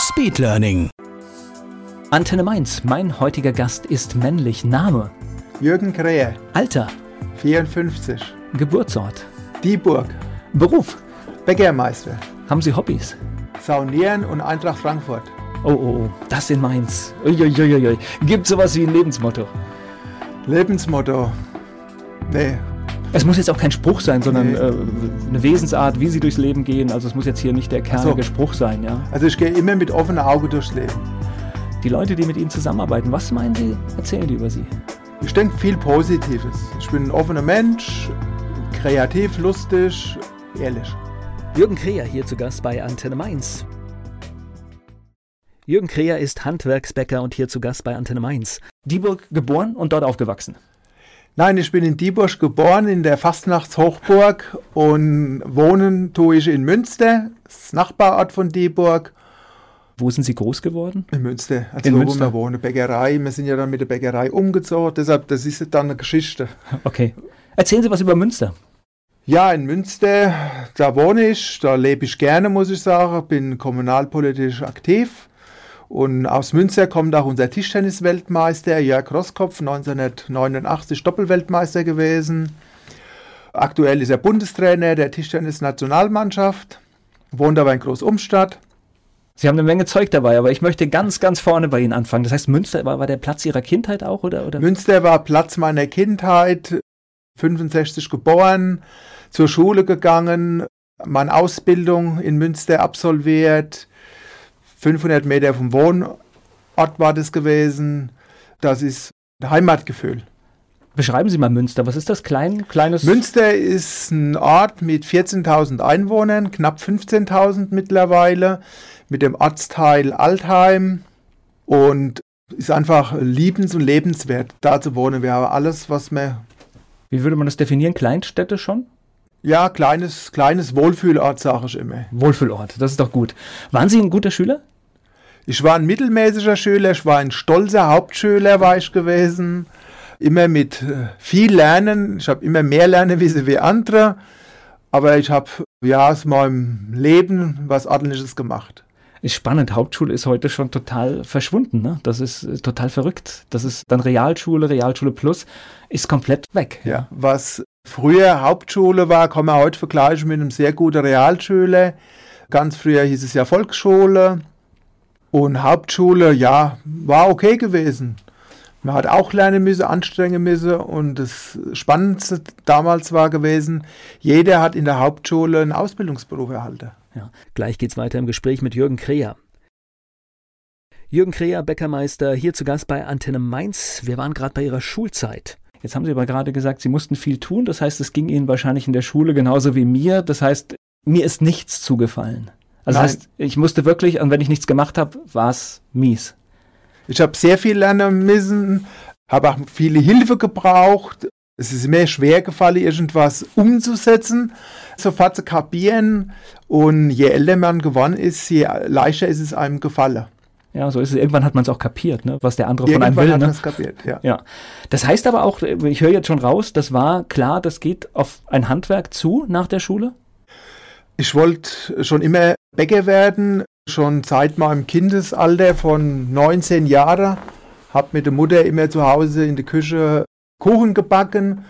Speedlearning. Antenne Mainz, mein heutiger Gast ist männlich. Name, Jürgen Krähe, Alter, 54, Geburtsort, Dieburg, Beruf. Bäckermeister, Haben Sie Hobbys? Saunieren und Eintracht Frankfurt. Oh, oh, oh, das in Mainz. Uiuiuiui. Gibt sowas wie ein Lebensmotto? Lebensmotto. Nee, Es muss jetzt auch kein Spruch sein, sondern Nee. äh, eine Wesensart, wie Sie durchs Leben gehen. Also es muss jetzt hier nicht der kernige so. Spruch sein, ja. also ich gehe immer mit offenem Auge durchs Leben. Die Leute, die mit Ihnen zusammenarbeiten, was meinen Sie, erzählen die über Sie? Ich denke viel Positives. Ich bin ein offener Mensch, kreativ, lustig, ehrlich. Jürgen Kreher hier zu Gast bei Antenne Mainz. Jürgen Kreher ist Handwerksbäcker und hier zu Gast bei Antenne Mainz. Dieburg geboren und dort aufgewachsen. Nein, ich bin in Dieburg geboren, in der Fastnachtshochburg und wohnen tue ich in Münster, das Nachbarort von Dieburg. Wo sind Sie groß geworden? In Münster, also In wo Münster. wir wohnen, Bäckerei. Wir sind ja dann mit der Bäckerei umgezogen, deshalb, das ist dann eine Geschichte. Okay. Erzählen Sie was über Münster. Ja, in Münster, da wohne ich, da lebe ich gerne, muss ich sagen, bin kommunalpolitisch aktiv. Und aus Münster kommt auch unser Tischtennis-Weltmeister Jörg Rosskopf, 1989 Doppelweltmeister gewesen. Aktuell ist er Bundestrainer der Tischtennis-Nationalmannschaft, wohnt aber in Großumstadt. Sie haben eine Menge Zeug dabei, aber ich möchte ganz, ganz vorne bei Ihnen anfangen. Das heißt, Münster war, war der Platz Ihrer Kindheit auch, oder? oder? Münster war Platz meiner Kindheit, 65 geboren, zur Schule gegangen, meine Ausbildung in Münster absolviert, 500 Meter vom Wohnort war das gewesen. Das ist ein Heimatgefühl. Beschreiben Sie mal Münster. Was ist das? Klein, kleines. Münster ist ein Ort mit 14.000 Einwohnern, knapp 15.000 mittlerweile, mit dem Ortsteil Altheim und ist einfach liebens- und lebenswert, da zu wohnen. Wir haben alles, was wir Wie würde man das definieren? Kleinstädte schon? Ja, kleines, kleines Wohlfühlort, sage ich immer. Wohlfühlort, das ist doch gut. Waren Sie ein guter Schüler? Ich war ein mittelmäßiger Schüler, ich war ein stolzer Hauptschüler, war ich gewesen. Immer mit äh, viel Lernen. Ich habe immer mehr Lernen wie, wie andere. Aber ich habe ja aus meinem Leben was Ordentliches gemacht. Ist spannend. Hauptschule ist heute schon total verschwunden. Ne? Das ist äh, total verrückt. Das ist dann Realschule, Realschule Plus, ist komplett weg. Ja, was früher Hauptschule war, kann man heute vergleichen mit einem sehr guten Realschüler. Ganz früher hieß es ja Volksschule. Und Hauptschule, ja, war okay gewesen. Man hat auch lernen müssen, anstrengen müssen. Und das Spannendste damals war gewesen, jeder hat in der Hauptschule einen Ausbildungsberuf erhalten. Ja. Gleich geht's weiter im Gespräch mit Jürgen Kreher. Jürgen Kreher, Bäckermeister, hier zu Gast bei Antenne Mainz. Wir waren gerade bei Ihrer Schulzeit. Jetzt haben Sie aber gerade gesagt, Sie mussten viel tun. Das heißt, es ging Ihnen wahrscheinlich in der Schule genauso wie mir. Das heißt, mir ist nichts zugefallen. Also das heißt, ich musste wirklich, und wenn ich nichts gemacht habe, war es mies. Ich habe sehr viel lernen müssen, habe auch viele Hilfe gebraucht. Es ist mir schwer gefallen, irgendwas umzusetzen, sofort zu kapieren. Und je älter man geworden ist, je leichter ist es einem gefallen. Ja, so ist es. Irgendwann hat man es auch kapiert, ne? was der andere von einem Irgendwann will. hat man Ne? es kapiert, ja. Ja. Das heißt aber auch, ich höre jetzt schon raus, das war klar, das geht auf ein Handwerk zu nach der Schule? Ich wollte schon immer Bäcker werden, schon seit meinem Kindesalter von 19 Jahren. Habe mit der Mutter immer zu Hause in der Küche Kuchen gebacken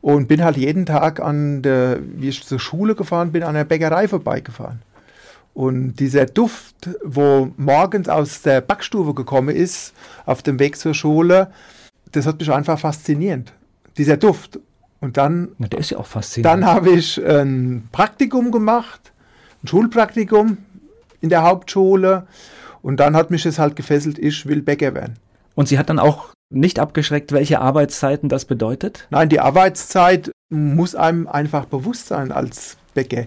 und bin halt jeden Tag an der, wie ich zur Schule gefahren bin, an der Bäckerei vorbeigefahren. Und dieser Duft, wo morgens aus der Backstube gekommen ist, auf dem Weg zur Schule, das hat mich einfach faszinierend. Dieser Duft. Und dann Na, der ist ja auch faszinierend. dann habe ich ein Praktikum gemacht, ein Schulpraktikum in der Hauptschule. Und dann hat mich es halt gefesselt, ich will Bäcker werden. Und sie hat dann auch nicht abgeschreckt, welche Arbeitszeiten das bedeutet? Nein, die Arbeitszeit muss einem einfach bewusst sein als Bäcker.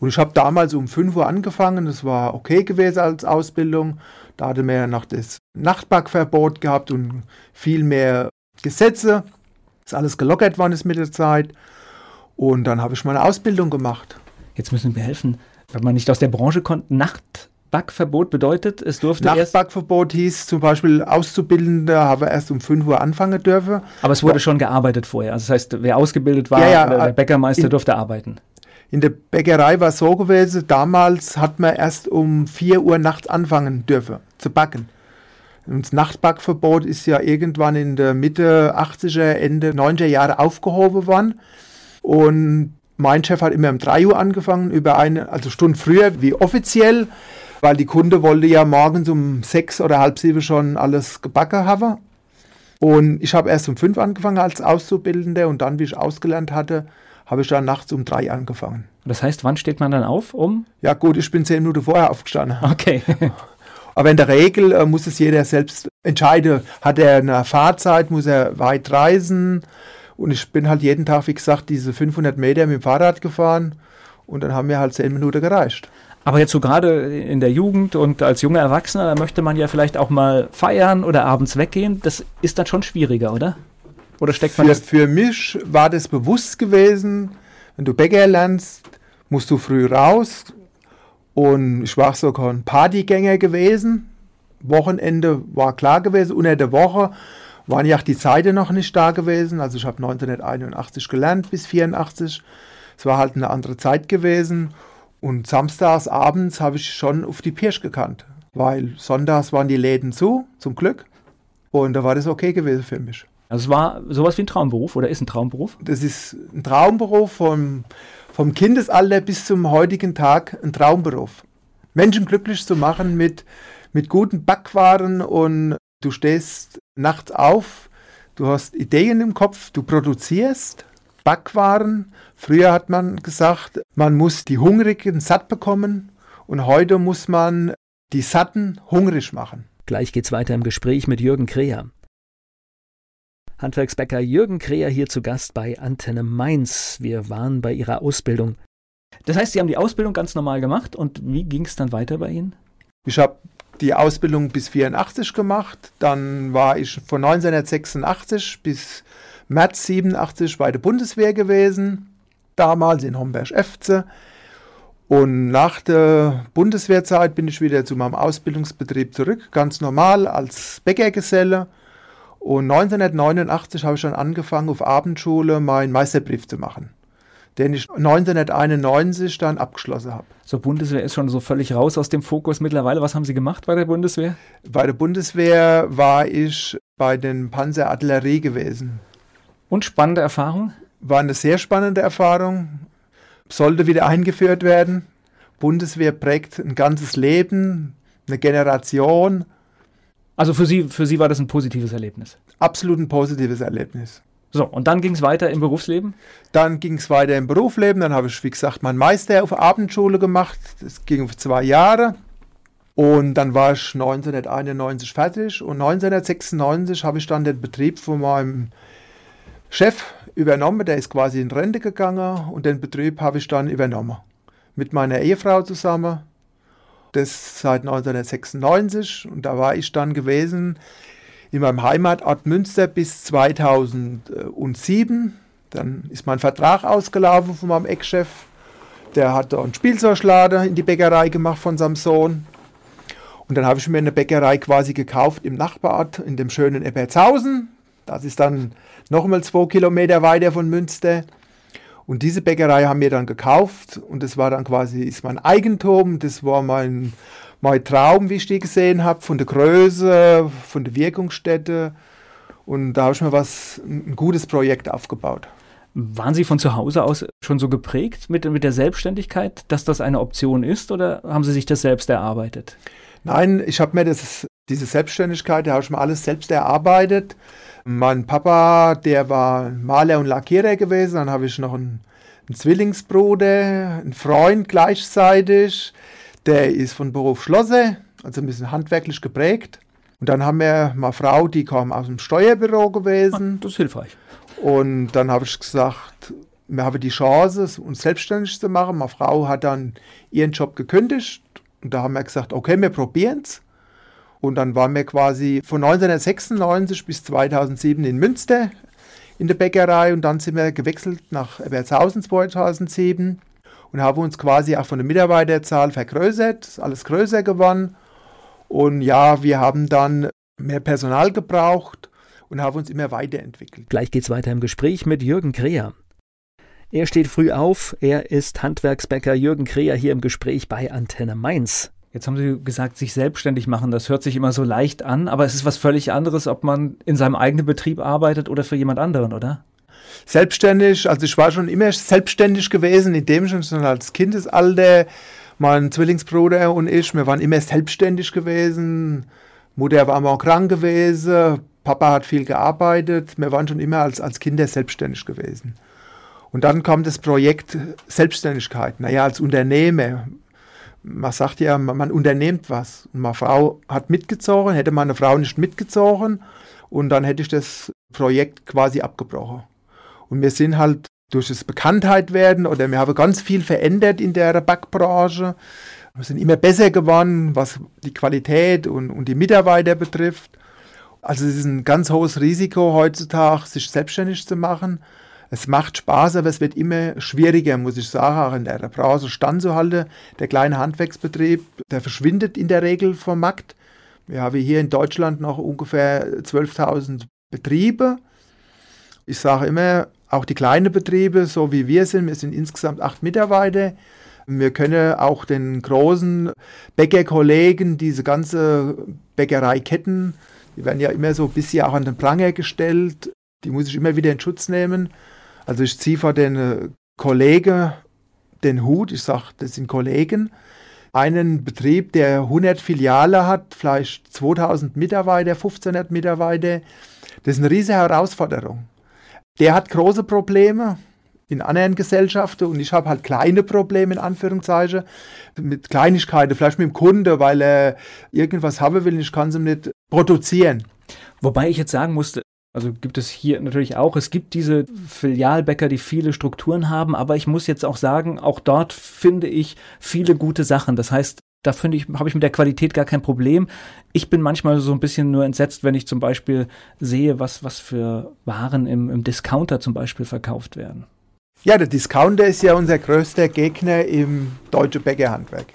Und ich habe damals um 5 Uhr angefangen, das war okay gewesen als Ausbildung. Da hatte man ja noch das Nachtbackverbot gehabt und viel mehr Gesetze. Ist alles gelockert worden ist mit der Zeit. Und dann habe ich meine Ausbildung gemacht. Jetzt müssen wir helfen, wenn man nicht aus der Branche kommt. Nachtbackverbot bedeutet, es durfte Nachtbackverbot hieß zum Beispiel, Auszubildende haben erst um 5 Uhr anfangen dürfen. Aber es wurde schon gearbeitet vorher. Also das heißt, wer ausgebildet war, Ja, ja, der äh, Bäckermeister in- durfte arbeiten. In der Bäckerei war es so gewesen, damals hat man erst um 4 Uhr nachts anfangen dürfen zu backen. Und das Nachtbackverbot ist ja irgendwann in der Mitte 80er, Ende 90er Jahre aufgehoben worden. Und mein Chef hat immer um 3 Uhr angefangen, über eine, also Stunde früher wie offiziell, weil die Kunde wollte ja morgens um 6 oder halb 7 schon alles gebacken haben. Und ich habe erst um 5 angefangen als Auszubildender und dann, wie ich ausgelernt hatte, habe ich dann nachts um 3 angefangen. Das heißt, wann steht man dann auf? Um? Ja gut, ich bin 10 Minuten vorher aufgestanden. Okay. Aber in der Regel äh, muss es jeder selbst entscheiden. Hat er eine Fahrzeit, muss er weit reisen. Und ich bin halt jeden Tag, wie gesagt, diese 500 Meter mit dem Fahrrad gefahren. Und dann haben mir halt 10 Minuten gereicht. Aber jetzt so gerade in der Jugend und als junger Erwachsener, da möchte man ja vielleicht auch mal feiern oder abends weggehen. Das ist dann schon schwieriger, oder? Oder steckt man Für, das? für mich war das bewusst gewesen, wenn du Bäcker lernst, musst du früh raus. Und ich war sogar ein Partygänger gewesen. Wochenende war klar gewesen. Unter der Woche waren ja auch die Zeiten noch nicht da gewesen. Also ich habe 1981 gelernt bis 84. Es war halt eine andere Zeit gewesen. Und samstags abends habe ich schon auf die Pirsch gekannt. Weil sonntags waren die Läden zu, zum Glück. Und da war das okay gewesen für mich. Also es war sowas wie ein Traumberuf oder ist ein Traumberuf? Das ist ein Traumberuf vom, vom Kindesalter bis zum heutigen Tag ein Traumberuf. Menschen glücklich zu machen mit, mit guten Backwaren und du stehst nachts auf, du hast Ideen im Kopf, du produzierst Backwaren. Früher hat man gesagt, man muss die Hungrigen satt bekommen und heute muss man die Satten hungrig machen. Gleich geht's weiter im Gespräch mit Jürgen Kreher. Handwerksbäcker Jürgen Kreher hier zu Gast bei Antenne Mainz. Wir waren bei Ihrer Ausbildung. Das heißt, Sie haben die Ausbildung ganz normal gemacht und wie ging es dann weiter bei Ihnen? Ich habe die Ausbildung bis 84 gemacht. Dann war ich von 1986 bis März 87 bei der Bundeswehr gewesen. Damals in Homberg-Efze. Und nach der Bundeswehrzeit bin ich wieder zu meinem Ausbildungsbetrieb zurück, ganz normal als Bäckergeselle. Und 1989 habe ich dann angefangen, auf Abendschule meinen Meisterbrief zu machen, den ich 1991 dann abgeschlossen habe. So, Bundeswehr ist schon so völlig raus aus dem Fokus mittlerweile. Was haben Sie gemacht bei der Bundeswehr? Bei der Bundeswehr war ich bei den Panzerartillerie gewesen. Und spannende Erfahrung? War eine sehr spannende Erfahrung. Sollte wieder eingeführt werden. Bundeswehr prägt ein ganzes Leben, eine Generation. Also für Sie, für Sie war das ein positives Erlebnis. Absolut ein positives Erlebnis. So, und dann ging es weiter im Berufsleben? Dann ging es weiter im Berufsleben. Dann habe ich, wie gesagt, meinen Meister auf Abendschule gemacht. Das ging für zwei Jahre. Und dann war ich 1991 fertig. Und 1996 habe ich dann den Betrieb von meinem Chef übernommen. Der ist quasi in Rente gegangen. Und den Betrieb habe ich dann übernommen. Mit meiner Ehefrau zusammen. Das seit 1996. Und da war ich dann gewesen in meinem Heimatort Münster bis 2007. Dann ist mein Vertrag ausgelaufen von meinem Ex-Chef. Der hat da einen Spielzeugladen in die Bäckerei gemacht von seinem Sohn. Und dann habe ich mir eine Bäckerei quasi gekauft im Nachbarort, in dem schönen Eppertshausen. Das ist dann nochmal zwei Kilometer weiter von Münster. Und diese Bäckerei haben wir dann gekauft und das war dann quasi ist mein Eigentum. Das war mein, mein Traum, wie ich die gesehen habe, von der Größe, von der Wirkungsstätte. Und da habe ich mir was, ein gutes Projekt aufgebaut. Waren Sie von zu Hause aus schon so geprägt mit, mit der Selbstständigkeit, dass das eine Option ist oder haben Sie sich das selbst erarbeitet? Nein, ich habe mir das, diese Selbstständigkeit, da habe ich mir alles selbst erarbeitet. Mein Papa, der war Maler und Lackierer gewesen. Dann habe ich noch einen, einen Zwillingsbruder, einen Freund gleichzeitig. Der ist von Beruf Schlosser, also ein bisschen handwerklich geprägt. Und dann haben wir mal Frau, die kam aus dem Steuerbüro gewesen. Das ist hilfreich. Und dann habe ich gesagt, wir haben die Chance, uns selbstständig zu machen. Meine Frau hat dann ihren Job gekündigt und da haben wir gesagt, okay, wir probieren es. Und dann waren wir quasi von 1996 bis 2007 in Münster in der Bäckerei und dann sind wir gewechselt nach Ebertshausen 2007 und haben uns quasi auch von der Mitarbeiterzahl vergrößert, ist alles größer geworden. Und ja, wir haben dann mehr Personal gebraucht und haben uns immer weiterentwickelt. Gleich geht's weiter im Gespräch mit Jürgen Kreher. Er steht früh auf, er ist Handwerksbäcker Jürgen Kreher hier im Gespräch bei Antenne Mainz. Jetzt haben Sie gesagt, sich selbstständig machen, das hört sich immer so leicht an, aber es ist was völlig anderes, ob man in seinem eigenen Betrieb arbeitet oder für jemand anderen, oder? Selbstständig, also ich war schon immer selbstständig gewesen, in dem schon als Kindesalter. Mein Zwillingsbruder und ich, wir waren immer selbstständig gewesen. Mutter war mal krank gewesen, Papa hat viel gearbeitet. Wir waren schon immer als, als Kinder selbstständig gewesen. Und dann kam das Projekt Selbstständigkeit. Naja, als Unternehmer. Man sagt ja, man unternimmt was. Und meine Frau hat mitgezogen, hätte meine Frau nicht mitgezogen und dann hätte ich das Projekt quasi abgebrochen. Und wir sind halt durch das Bekanntheit werden oder wir haben ganz viel verändert in der Backbranche. Wir sind immer besser geworden, was die Qualität und, und die Mitarbeiter betrifft. Also es ist ein ganz hohes Risiko heutzutage, sich selbstständig zu machen. Es macht Spaß, aber es wird immer schwieriger, muss ich sagen, auch in der Branche standzuhalten. Der kleine Handwerksbetrieb, der verschwindet in der Regel vom Markt. Wir haben hier in Deutschland noch ungefähr 12.000 Betriebe. Ich sage immer, auch die kleinen Betriebe, so wie wir sind, wir sind insgesamt acht Mitarbeiter. Wir können auch den großen Bäckerkollegen, diese ganze Bäckereiketten, die werden ja immer so ein bisschen auch an den Pranger gestellt, die muss ich immer wieder in Schutz nehmen. Also ich ziehe vor den äh, Kollegen den Hut, ich sage, das sind Kollegen. Einen Betrieb, der 100 Filiale hat, vielleicht 2000 Mitarbeiter, 1500 Mitarbeiter, das ist eine riesige Herausforderung. Der hat große Probleme in anderen Gesellschaften und ich habe halt kleine Probleme in Anführungszeichen mit Kleinigkeiten, vielleicht mit dem Kunde, weil er irgendwas haben will und ich kann es ihm nicht produzieren. Wobei ich jetzt sagen musste, also gibt es hier natürlich auch. Es gibt diese Filialbäcker, die viele Strukturen haben, aber ich muss jetzt auch sagen, auch dort finde ich viele gute Sachen. Das heißt, da finde ich, habe ich mit der Qualität gar kein Problem. Ich bin manchmal so ein bisschen nur entsetzt, wenn ich zum Beispiel sehe, was, was für Waren im, im Discounter zum Beispiel verkauft werden. Ja, der Discounter ist ja unser größter Gegner im deutschen Bäckerhandwerk.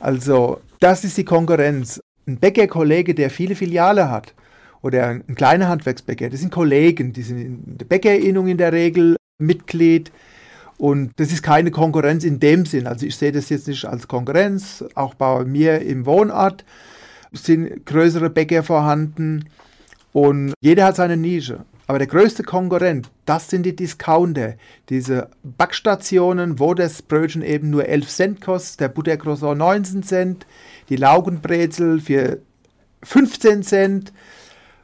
Also, das ist die Konkurrenz. Ein Bäckerkollege, der viele Filiale hat, oder ein kleiner Handwerksbäcker, das sind Kollegen, die sind in der Bäckerinnung in der Regel Mitglied. Und das ist keine Konkurrenz in dem Sinn. Also ich sehe das jetzt nicht als Konkurrenz. Auch bei mir im Wohnort sind größere Bäcker vorhanden und jeder hat seine Nische. Aber der größte Konkurrent, das sind die Discounter, diese Backstationen, wo das Brötchen eben nur 11 Cent kostet, der Buttercroissant 19 Cent, die Laugenbrezel für 15 Cent,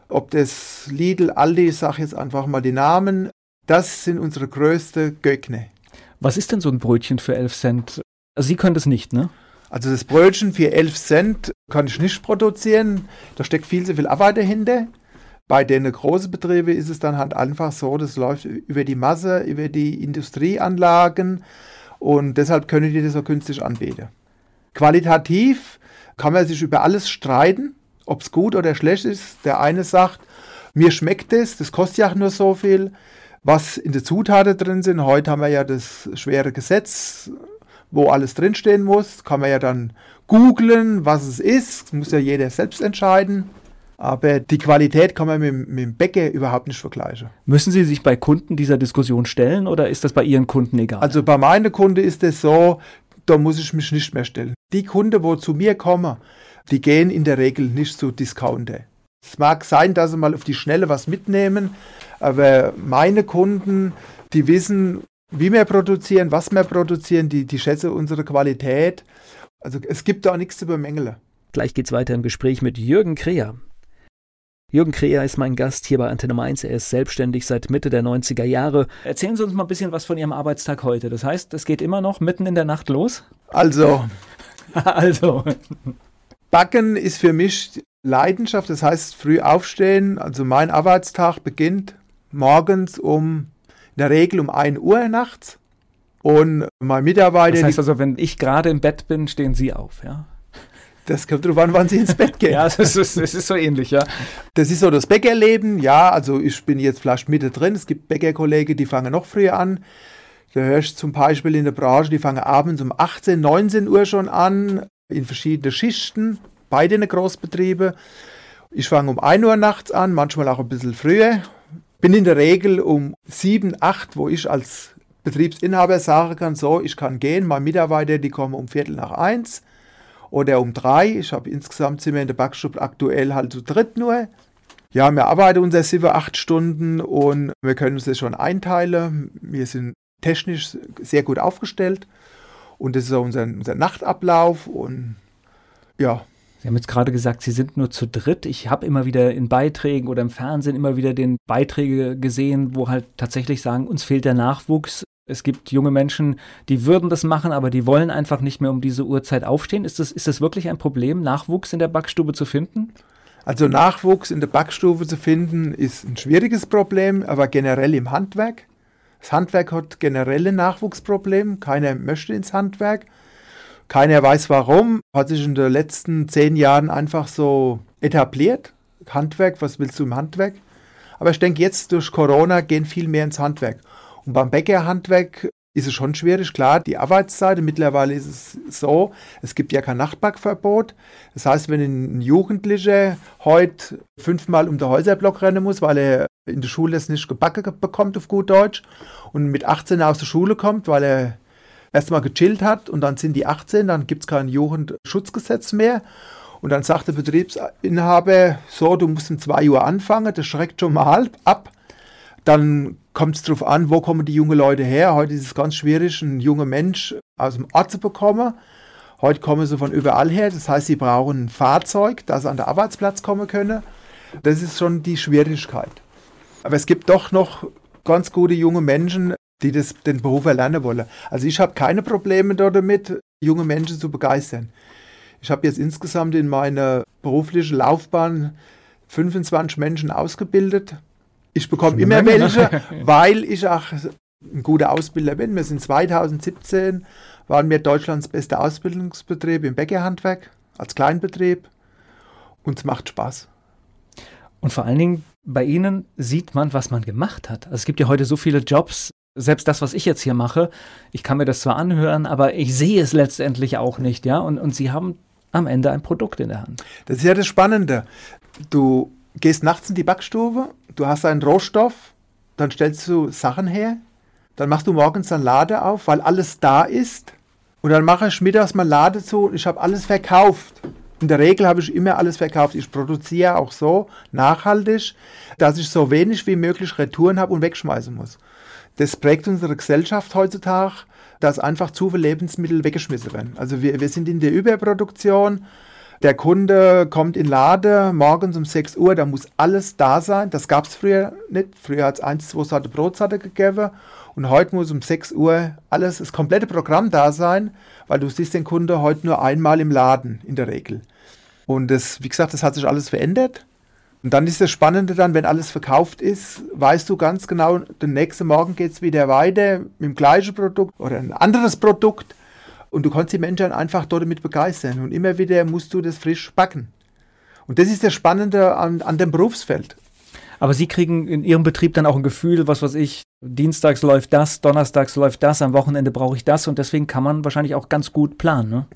ob das Lidl, Aldi, ich sage jetzt einfach mal die Namen, das sind unsere größte Göckne. Was ist denn so ein Brötchen für 11 Cent? Also Sie können das nicht, ne? Also das Brötchen für 11 Cent kann ich nicht produzieren. Da steckt viel zu viel Arbeit dahinter. Bei den großen Betrieben ist es dann halt einfach so, das läuft über die Masse, über die Industrieanlagen und deshalb können die das so günstig anbieten. Qualitativ kann man sich über alles streiten ob es gut oder schlecht ist. Der eine sagt, mir schmeckt es, das kostet ja auch nur so viel. Was in der Zutaten drin sind, heute haben wir ja das schwere Gesetz, wo alles drinstehen muss, kann man ja dann googeln, was es ist, das muss ja jeder selbst entscheiden. Aber die Qualität kann man mit, mit dem Bäcker überhaupt nicht vergleichen. Müssen Sie sich bei Kunden dieser Diskussion stellen oder ist das bei Ihren Kunden egal? Also bei meinen Kunden ist es so, da muss ich mich nicht mehr stellen. Die Kunden, wo zu mir kommen, die gehen in der Regel nicht zu Discounter. Es mag sein, dass sie mal auf die Schnelle was mitnehmen, aber meine Kunden, die wissen, wie wir produzieren, was wir produzieren, die, die schätzen unsere Qualität. Also es gibt da nichts zu bemängeln. Gleich geht's weiter im Gespräch mit Jürgen Kreher. Jürgen Kreher ist mein Gast hier bei Antenne Mainz. Er ist selbstständig seit Mitte der 90er Jahre. Erzählen Sie uns mal ein bisschen was von Ihrem Arbeitstag heute. Das heißt, es geht immer noch mitten in der Nacht los? Also. also. Backen ist für mich Leidenschaft, das heißt früh aufstehen. Also mein Arbeitstag beginnt morgens um in der Regel um 1 Uhr nachts. Und mein Mitarbeiter. Das heißt also, wenn ich gerade im Bett bin, stehen Sie auf, ja? Das kommt drauf an, wann Sie ins Bett gehen. ja, das ist, das ist so ähnlich, ja. Das ist so das Bäckerleben. Ja, also ich bin jetzt vielleicht Mitte drin. Es gibt Bäckerkollegen, die fangen noch früher an. Da hörst du zum Beispiel in der Branche, die fangen abends um 18, 19 Uhr schon an, in verschiedene Schichten, in den Großbetrieben. Ich fange um 1 Uhr nachts an, manchmal auch ein bisschen früher. Bin in der Regel um 7, 8, wo ich als Betriebsinhaber sagen kann, so, ich kann gehen, meine Mitarbeiter, die kommen um Viertel nach eins oder um drei. Ich habe insgesamt sind wir in der Backstube aktuell halt zu dritt nur. Ja, wir arbeiten unsere sieben, acht Stunden und wir können uns das schon einteilen. Wir sind technisch sehr gut aufgestellt und das ist so unser, unser Nachtablauf und ja, Sie haben jetzt gerade gesagt, Sie sind nur zu dritt. Ich habe immer wieder in Beiträgen oder im Fernsehen immer wieder den Beiträge gesehen, wo halt tatsächlich sagen, uns fehlt der Nachwuchs. Es gibt junge Menschen, die würden das machen, aber die wollen einfach nicht mehr um diese Uhrzeit aufstehen. Ist das, ist das wirklich ein Problem, Nachwuchs in der Backstube zu finden? Also Nachwuchs in der Backstube zu finden, ist ein schwieriges Problem, aber generell im Handwerk. Das Handwerk hat generell ein Nachwuchsproblem. Keiner möchte ins Handwerk. Keiner weiß warum, hat sich in den letzten zehn Jahren einfach so etabliert. Handwerk, was willst du im Handwerk? Aber ich denke, jetzt durch Corona gehen viel mehr ins Handwerk. Und beim Bäckerhandwerk ist es schon schwierig, klar, die Arbeitszeit. Mittlerweile ist es so, es gibt ja kein Nachtbackverbot. Das heißt, wenn ein Jugendlicher heute fünfmal um den Häuserblock rennen muss, weil er in der Schule es nicht gebacken bekommt, auf gut Deutsch, und mit 18 aus der Schule kommt, weil er erstmal gechillt hat und dann sind die 18, dann gibt es kein Jugendschutzgesetz mehr. Und dann sagt der Betriebsinhaber, so, du musst um 2 Uhr anfangen, das schreckt schon mal ab. Dann kommt es darauf an, wo kommen die jungen Leute her. Heute ist es ganz schwierig, einen jungen Mensch aus dem Ort zu bekommen. Heute kommen sie von überall her. Das heißt, sie brauchen ein Fahrzeug, das sie an den Arbeitsplatz kommen können. Das ist schon die Schwierigkeit. Aber es gibt doch noch ganz gute junge Menschen, die das, den Beruf erlernen wollen. Also ich habe keine Probleme damit, junge Menschen zu begeistern. Ich habe jetzt insgesamt in meiner beruflichen Laufbahn 25 Menschen ausgebildet. Ich bekomme immer Menge, welche, ne? weil ich auch ein guter Ausbilder bin. Wir sind 2017, waren wir Deutschlands bester Ausbildungsbetrieb im Bäckerhandwerk als Kleinbetrieb und es macht Spaß. Und vor allen Dingen bei Ihnen sieht man, was man gemacht hat. Also es gibt ja heute so viele Jobs, selbst das, was ich jetzt hier mache, ich kann mir das zwar anhören, aber ich sehe es letztendlich auch nicht, ja. Und, und Sie haben am Ende ein Produkt in der Hand. Das ist ja das Spannende. Du gehst nachts in die Backstube, du hast einen Rohstoff, dann stellst du Sachen her, dann machst du morgens dann Lade auf, weil alles da ist. Und dann mache ich mittags mal Lade zu und ich habe alles verkauft. In der Regel habe ich immer alles verkauft. Ich produziere auch so nachhaltig, dass ich so wenig wie möglich Retouren habe und wegschmeißen muss. Das prägt unsere Gesellschaft heutzutage, dass einfach zu viele Lebensmittel weggeschmissen werden. Also wir, wir sind in der Überproduktion. Der Kunde kommt in Lade morgens um 6 Uhr, da muss alles da sein. Das gab es früher nicht. Früher hat es 1, 2 Sorte Brotsarte gegeben. Und heute muss um 6 Uhr alles, das komplette Programm da sein, weil du siehst den Kunde heute nur einmal im Laden in der Regel. Und das, wie gesagt, das hat sich alles verändert. Und dann ist das Spannende dann, wenn alles verkauft ist, weißt du ganz genau, den nächsten Morgen geht es wieder weiter mit dem gleichen Produkt oder ein anderes Produkt. Und du kannst die Menschen einfach dort damit begeistern. Und immer wieder musst du das frisch backen. Und das ist das Spannende an, an dem Berufsfeld. Aber Sie kriegen in Ihrem Betrieb dann auch ein Gefühl, was weiß ich, dienstags läuft das, donnerstags läuft das, am Wochenende brauche ich das und deswegen kann man wahrscheinlich auch ganz gut planen. Ne?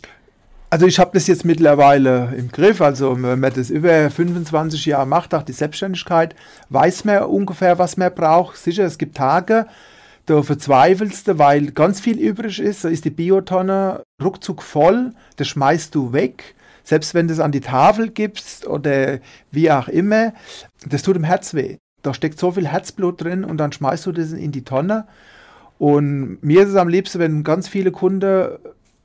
Also ich habe das jetzt mittlerweile im Griff. Also wenn man das über 25 Jahre macht, auch die Selbstständigkeit, weiß man ungefähr, was man braucht. Sicher, es gibt Tage, da verzweifelst du, weil ganz viel übrig ist. Da ist die Biotonne ruckzuck voll, das schmeißt du weg. Selbst wenn du es an die Tafel gibst oder wie auch immer, das tut dem Herz weh. Da steckt so viel Herzblut drin und dann schmeißt du das in die Tonne. Und mir ist es am liebsten, wenn ganz viele Kunden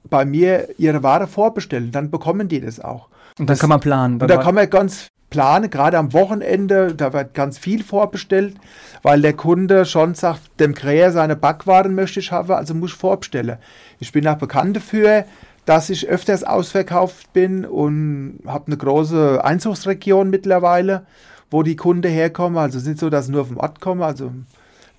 bei mir ihre Ware vorbestellen, dann bekommen die das auch. Und dann das, kann man planen. Und da kann man ganz planen, gerade am Wochenende, da wird ganz viel vorbestellt, weil der Kunde schon sagt, dem Kräher seine Backwaren möchte ich haben, also muss ich vorbestellen. Ich bin auch bekannt dafür, dass ich öfters ausverkauft bin und habe eine große Einzugsregion mittlerweile, wo die Kunden herkommen. Also nicht so, dass sie nur vom Ort kommen. Also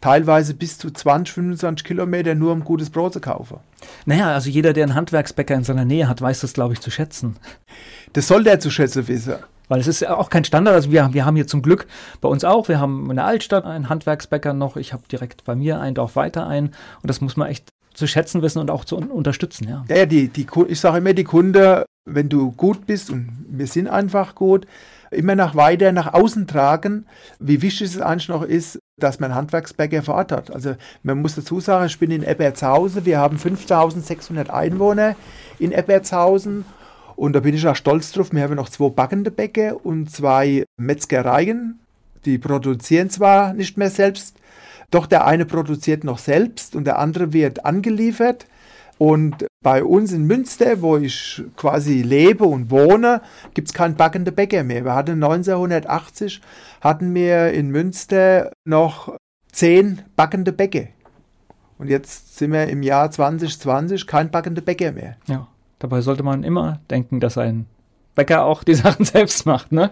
teilweise bis zu 20, 25 Kilometer nur um gutes Brot zu kaufen. Naja, also jeder, der einen Handwerksbäcker in seiner Nähe hat, weiß das, glaube ich, zu schätzen. Das soll der zu schätzen wissen. Weil es ist ja auch kein Standard. Also wir, wir haben hier zum Glück bei uns auch, wir haben in der Altstadt einen Handwerksbäcker noch. Ich habe direkt bei mir ein Dorf weiter ein. Und das muss man echt zu schätzen wissen und auch zu unterstützen. Ja, ja, die, die, ich sage immer, die Kunde, wenn du gut bist und wir sind einfach gut, immer nach weiter nach außen tragen, wie wichtig es eigentlich noch ist, dass man Handwerksbäcker vor Ort hat. Also man muss dazu sagen, ich bin in Ebertshausen, wir haben 5600 Einwohner in Ebertshausen und da bin ich auch stolz drauf. Wir haben noch zwei backende Bäcker und zwei Metzgereien. Die produzieren zwar nicht mehr selbst, doch der eine produziert noch selbst und der andere wird angeliefert. Und bei uns in Münster, wo ich quasi lebe und wohne, gibt es keinen backende Bäcker mehr. Wir hatten 1980 hatten wir in Münster noch zehn backende Bäcker. Und jetzt sind wir im Jahr 2020 kein backende Bäcker mehr. Ja. Dabei sollte man immer denken, dass ein Bäcker auch die Sachen selbst macht, ne?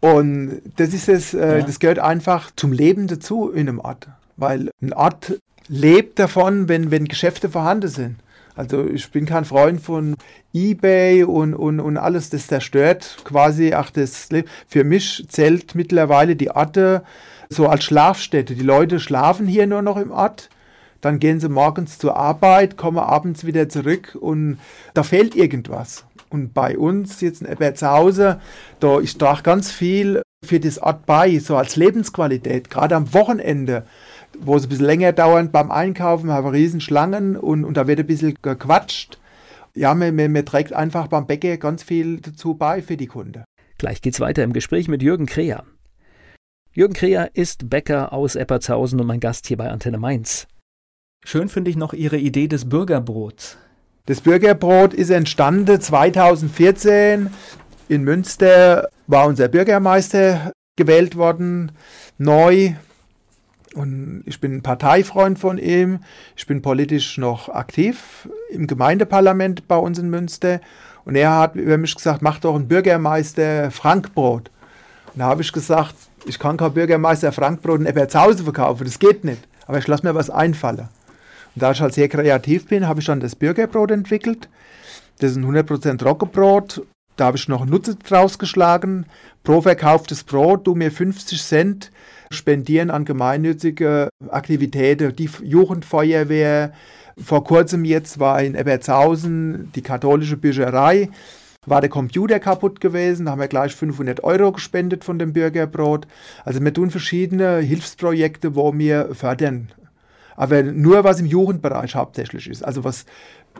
Und das ist es, äh, ja. das gehört einfach zum Leben dazu in einem Ort. Weil ein Ort lebt davon, wenn, wenn Geschäfte vorhanden sind. Also ich bin kein Freund von Ebay und, und, und alles, das zerstört quasi auch das Leben. Für mich zählt mittlerweile die Orte so als Schlafstätte. Die Leute schlafen hier nur noch im Ort dann gehen sie morgens zur Arbeit, kommen abends wieder zurück und da fehlt irgendwas. Und bei uns jetzt in Ebertshausen, da ich trage ganz viel für das Ort bei, so als Lebensqualität, gerade am Wochenende, wo es ein bisschen länger dauert beim Einkaufen, haben wir riesen Schlangen und, und da wird ein bisschen gequatscht. Ja, man, man, man trägt einfach beim Bäcker ganz viel dazu bei für die Kunde. Gleich geht's weiter im Gespräch mit Jürgen Kreher. Jürgen Kreher ist Bäcker aus Eppertshausen und mein Gast hier bei Antenne Mainz. Schön finde ich noch Ihre Idee des Bürgerbrots. Das Bürgerbrot ist entstanden 2014. In Münster war unser Bürgermeister gewählt worden, neu. Und ich bin Parteifreund von ihm. Ich bin politisch noch aktiv im Gemeindeparlament bei uns in Münster. Und er hat über mich gesagt, mach doch ein Bürgermeister Frankbrot. Und da habe ich gesagt, ich kann kein Bürgermeister Frankbrot in Ebertshausen verkaufen, das geht nicht. Aber ich lasse mir was einfallen. Und da ich halt sehr kreativ bin, habe ich dann das Bürgerbrot entwickelt. Das ist ein 100% Roggenbrot. Da habe ich noch Nutze draus geschlagen. Pro verkauftes Brot du mir 50 Cent spendieren an gemeinnützige Aktivitäten. Die Jugendfeuerwehr, vor kurzem jetzt war in Ebertshausen die katholische Bücherei, war der Computer kaputt gewesen, da haben wir gleich 500 Euro gespendet von dem Bürgerbrot. Also wir tun verschiedene Hilfsprojekte, wo wir fördern aber nur was im Jugendbereich hauptsächlich ist. Also was,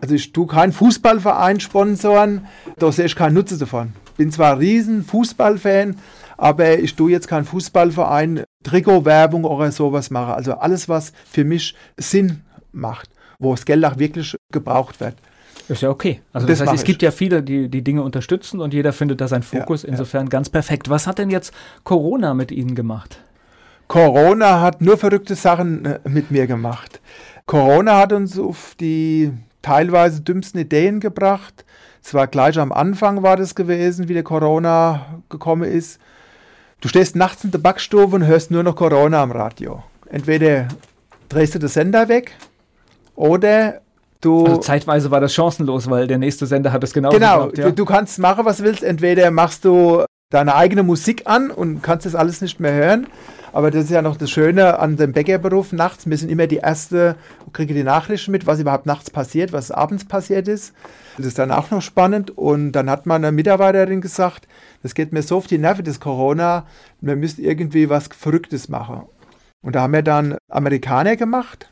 also ich tue keinen Fußballverein sponsoren, da sehe ich keinen Nutzen davon. Bin zwar riesen Fußballfan, aber ich tue jetzt keinen Fußballverein, Trikotwerbung oder sowas machen. Also alles, was für mich Sinn macht, wo das Geld auch wirklich gebraucht wird. Ist ja okay. Also das, das heißt, es gibt ja viele, die die Dinge unterstützen und jeder findet da seinen Fokus. Ja, Insofern ja. ganz perfekt. Was hat denn jetzt Corona mit Ihnen gemacht? Corona hat nur verrückte Sachen äh, mit mir gemacht. Corona hat uns auf die teilweise dümmsten Ideen gebracht. Zwar gleich am Anfang war das gewesen, wie der Corona gekommen ist. Du stehst nachts in der Backstube und hörst nur noch Corona am Radio. Entweder drehst du den Sender weg oder du. Also zeitweise war das chancenlos, weil der nächste Sender hat es genau Genau, geglaubt, ja. du, du kannst machen, was du willst. Entweder machst du deine eigene Musik an und kannst das alles nicht mehr hören. Aber das ist ja noch das Schöne an dem Bäckerberuf nachts. Wir sind immer die Erste, kriegen die Nachrichten mit, was überhaupt nachts passiert, was abends passiert ist. Das ist dann auch noch spannend. Und dann hat mal eine Mitarbeiterin gesagt, das geht mir so auf die Nerven, das Corona, wir müssen irgendwie was Verrücktes machen. Und da haben wir dann Amerikaner gemacht,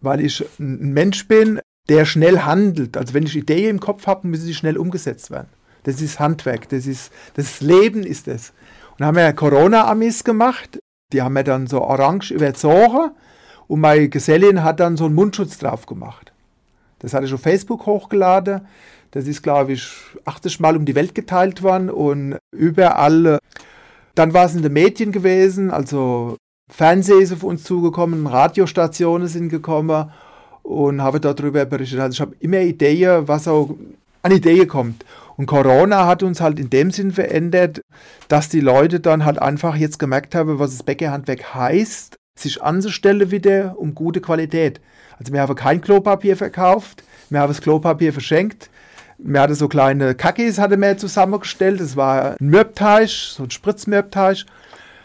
weil ich ein Mensch bin, der schnell handelt. Also wenn ich Ideen im Kopf habe, müssen sie schnell umgesetzt werden. Das ist Handwerk, das ist das Leben ist es. Und haben wir Corona-Amis gemacht. Die haben wir dann so orange überzogen und meine Gesellin hat dann so einen Mundschutz drauf gemacht. Das hatte ich auf Facebook hochgeladen. Das ist, glaube ich, 80 Mal um die Welt geteilt worden und überall. Dann war es in den Medien gewesen, also Fernsehen ist auf uns zugekommen, Radiostationen sind gekommen und habe darüber berichtet. Also ich habe immer Ideen, was auch an Ideen kommt. Und Corona hat uns halt in dem Sinn verändert, dass die Leute dann halt einfach jetzt gemerkt haben, was das Bäckerhandwerk heißt sich anzustellen wieder um gute Qualität. Also wir haben kein Klopapier verkauft, wir haben das Klopapier verschenkt. Wir hatten so kleine Kakis, hatte wir zusammengestellt. Das war ein Mürbteig, so ein Spritzmürbteig.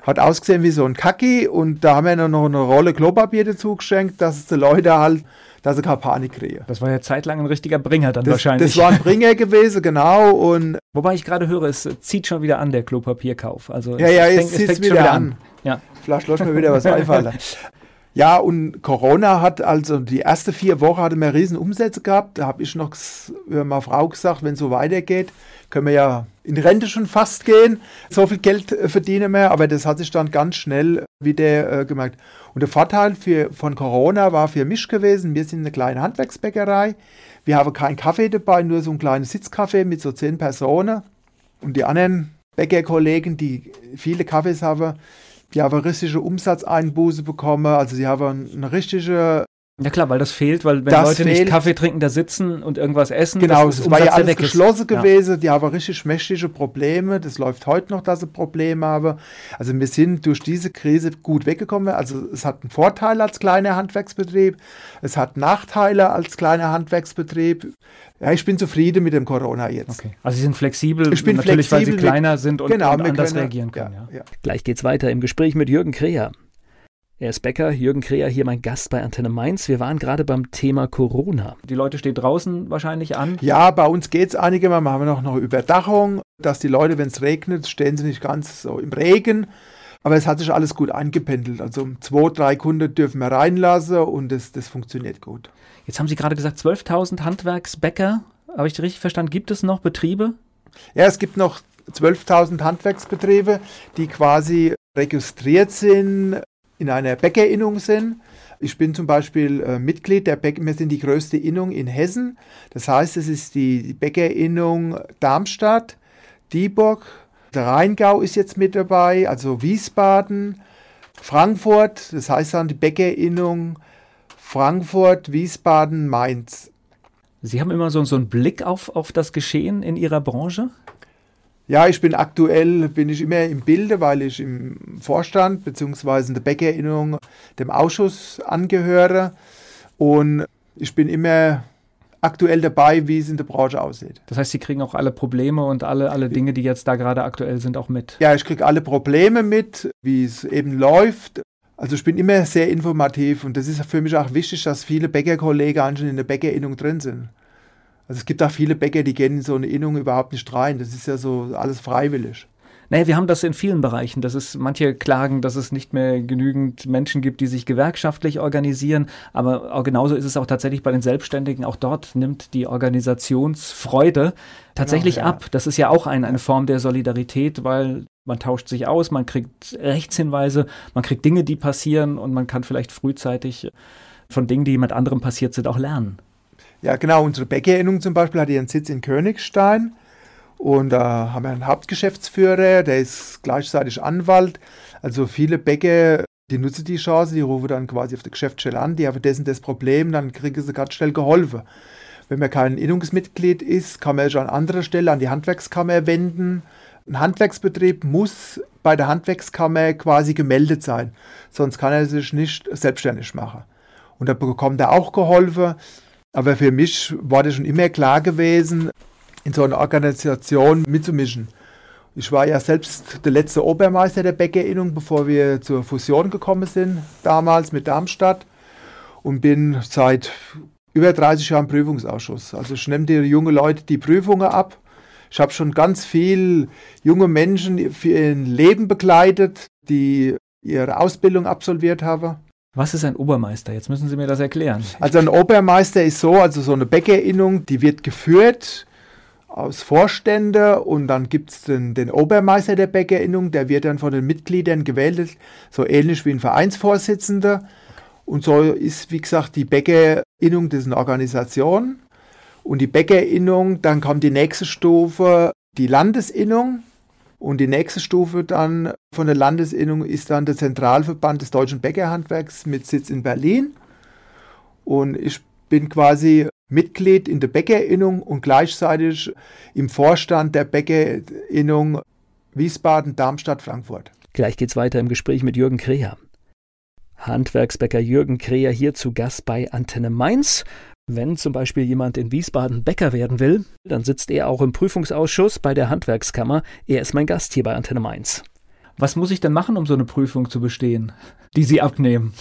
Hat ausgesehen wie so ein Kaki und da haben wir noch eine Rolle Klopapier dazu geschenkt, dass es die Leute halt, dass sie keine Panik kriegen. Das war ja zeitlang ein richtiger Bringer dann Das, wahrscheinlich. das war ein Bringer gewesen, genau. Und Wobei ich gerade höre, es zieht schon wieder an, der Klopapierkauf. Also Ja, es ja, es zieht's fängt schon wieder an. Ja. Vielleicht lässt mir wieder was einfallen. Ja, und Corona hat also die erste vier Wochen hatte mir riesen Umsätze gehabt. Da habe ich noch meiner Frau gesagt, wenn es so weitergeht, können wir ja in Rente schon fast gehen. So viel Geld äh, verdienen wir, aber das hat sich dann ganz schnell wieder äh, gemerkt. Und der Vorteil für, von Corona war für mich gewesen, wir sind eine kleine Handwerksbäckerei. Wir haben keinen Kaffee dabei, nur so ein kleines Sitzkaffee mit so zehn Personen. Und die anderen Bäckerkollegen, die viele Kaffees haben, die haben richtige Umsatzeinbuße bekommen. Also sie haben eine richtige, ja klar, weil das fehlt, weil wenn Das Leute nicht fehlt. Kaffee trinken, da sitzen und irgendwas essen, genau, das ist es war ja alles weg ist. geschlossen Ja. gewesen. Die haben richtig mächtige Probleme. Das läuft heute noch, dass sie Probleme haben. Also wir sind durch diese Krise gut weggekommen. Also es hat einen Vorteil als kleiner Handwerksbetrieb. Es hat Nachteile als kleiner Handwerksbetrieb. Ja, ich bin zufrieden mit dem Corona jetzt. Okay. Also sie sind flexibel, Ich bin natürlich, weil sie flexibel kleiner sind und, genau, und anders können- reagieren können. Ja. Ja, ja. Gleich geht's weiter im Gespräch mit Jürgen Kreher. Er ist Bäcker, Jürgen Kreher, hier mein Gast bei Antenne Mainz. Wir waren gerade beim Thema Corona. Die Leute stehen draußen wahrscheinlich an. Ja, bei uns geht es einige Mal. Wir haben noch eine Überdachung, dass die Leute, wenn es regnet, stehen sie nicht ganz so im Regen. Aber es hat sich alles gut eingependelt. Also zwei, drei Kunden dürfen wir reinlassen und das, das funktioniert gut. Jetzt haben Sie gerade gesagt, 12.000 Handwerksbäcker. Habe ich richtig verstanden? Gibt es noch Betriebe? Ja, es gibt noch 12.000 Handwerksbetriebe, die quasi registriert sind, in einer Bäckerinnung sind. Ich bin zum Beispiel äh, Mitglied der Bäcker, wir sind die größte Innung in Hessen. Das heißt, es ist die, Bäckerinnung Darmstadt, Dieburg, der Rheingau ist jetzt mit dabei, also Wiesbaden, Frankfurt, das heißt dann die Bäckerinnung Frankfurt, Wiesbaden, Mainz. Sie haben immer so, so einen Blick auf, auf das Geschehen in Ihrer Branche? Ja, ich bin aktuell, bin ich immer im Bilde, weil ich im Vorstand bzw. in der Bäckerinnung dem Ausschuss angehöre und ich bin immer aktuell dabei, wie es in der Branche aussieht. Das heißt, Sie kriegen auch alle Probleme und alle, alle Dinge, die jetzt da gerade aktuell sind, auch mit. Ja, ich kriege alle Probleme mit, wie es eben läuft. Also ich bin immer sehr informativ und das ist für mich auch wichtig, dass viele Bäckerkollegen eigentlich in der Bäckerinnung drin sind. Also es gibt auch viele Bäcker, die gehen in so eine Innung überhaupt nicht rein. Das ist ja so alles freiwillig. Naja, wir haben das in vielen Bereichen. Das ist, manche klagen, dass es nicht mehr genügend Menschen gibt, die sich gewerkschaftlich organisieren. Aber auch genauso ist es auch tatsächlich bei den Selbstständigen. Auch dort nimmt die Organisationsfreude tatsächlich Genau, ja. ab. Das ist ja auch ein, eine Form der Solidarität, weil man tauscht sich aus, man kriegt Rechtshinweise, man kriegt Dinge, die passieren und man kann vielleicht frühzeitig von Dingen, die jemand anderem passiert sind, auch lernen. Ja, genau. Unsere Bäckerinnung zum Beispiel hat ihren Sitz in Königstein. Und da haben wir einen Hauptgeschäftsführer, der ist gleichzeitig Anwalt. Also viele Bäcker, die nutzen die Chance, die rufen dann quasi auf der Geschäftsstelle an, die haben dessen das Problem, dann kriegen sie ganz schnell geholfen. Wenn man kein Innungsmitglied ist, kann man sich an anderer Stelle an die Handwerkskammer wenden. Ein Handwerksbetrieb muss bei der Handwerkskammer quasi gemeldet sein, sonst kann er sich nicht selbstständig machen. Und da bekommt er auch geholfen. Aber für mich war das schon immer klar gewesen, in so einer Organisation mitzumischen. Ich war ja selbst der letzte Obermeister der Bäckerinnung, bevor wir zur Fusion gekommen sind, damals mit Darmstadt. Und bin seit über 30 Jahren Prüfungsausschuss. Also ich nehme die jungen Leute die Prüfungen ab. Ich habe schon ganz viel junge Menschen für ihr Leben begleitet, die ihre Ausbildung absolviert haben. Was ist ein Obermeister? Jetzt müssen Sie mir das erklären. Also ein Obermeister ist so, also so eine Bäckerinnung, die wird geführt aus Vorstände und dann gibt es den, den Obermeister der Bäckerinnung, der wird dann von den Mitgliedern gewählt, so ähnlich wie ein Vereinsvorsitzender. Und so ist, wie gesagt, die Bäckerinnung, das ist eine Organisation. Und die Bäckerinnung, dann kommt die nächste Stufe, die Landesinnung. Und die nächste Stufe dann von der Landesinnung ist dann der Zentralverband des deutschen Bäckerhandwerks mit Sitz in Berlin. Und ich bin quasi Mitglied in der Bäckerinnung und gleichzeitig im Vorstand der Bäckerinnung Wiesbaden, Darmstadt, Frankfurt. Gleich geht's weiter im Gespräch mit Jürgen Kreher. Handwerksbäcker Jürgen Kreher hier zu Gast bei Antenne Mainz. Wenn zum Beispiel jemand in Wiesbaden Bäcker werden will, dann sitzt er auch im Prüfungsausschuss bei der Handwerkskammer. Er ist mein Gast hier bei Antenne Mainz. Was muss ich denn machen, um so eine Prüfung zu bestehen, die Sie abnehmen?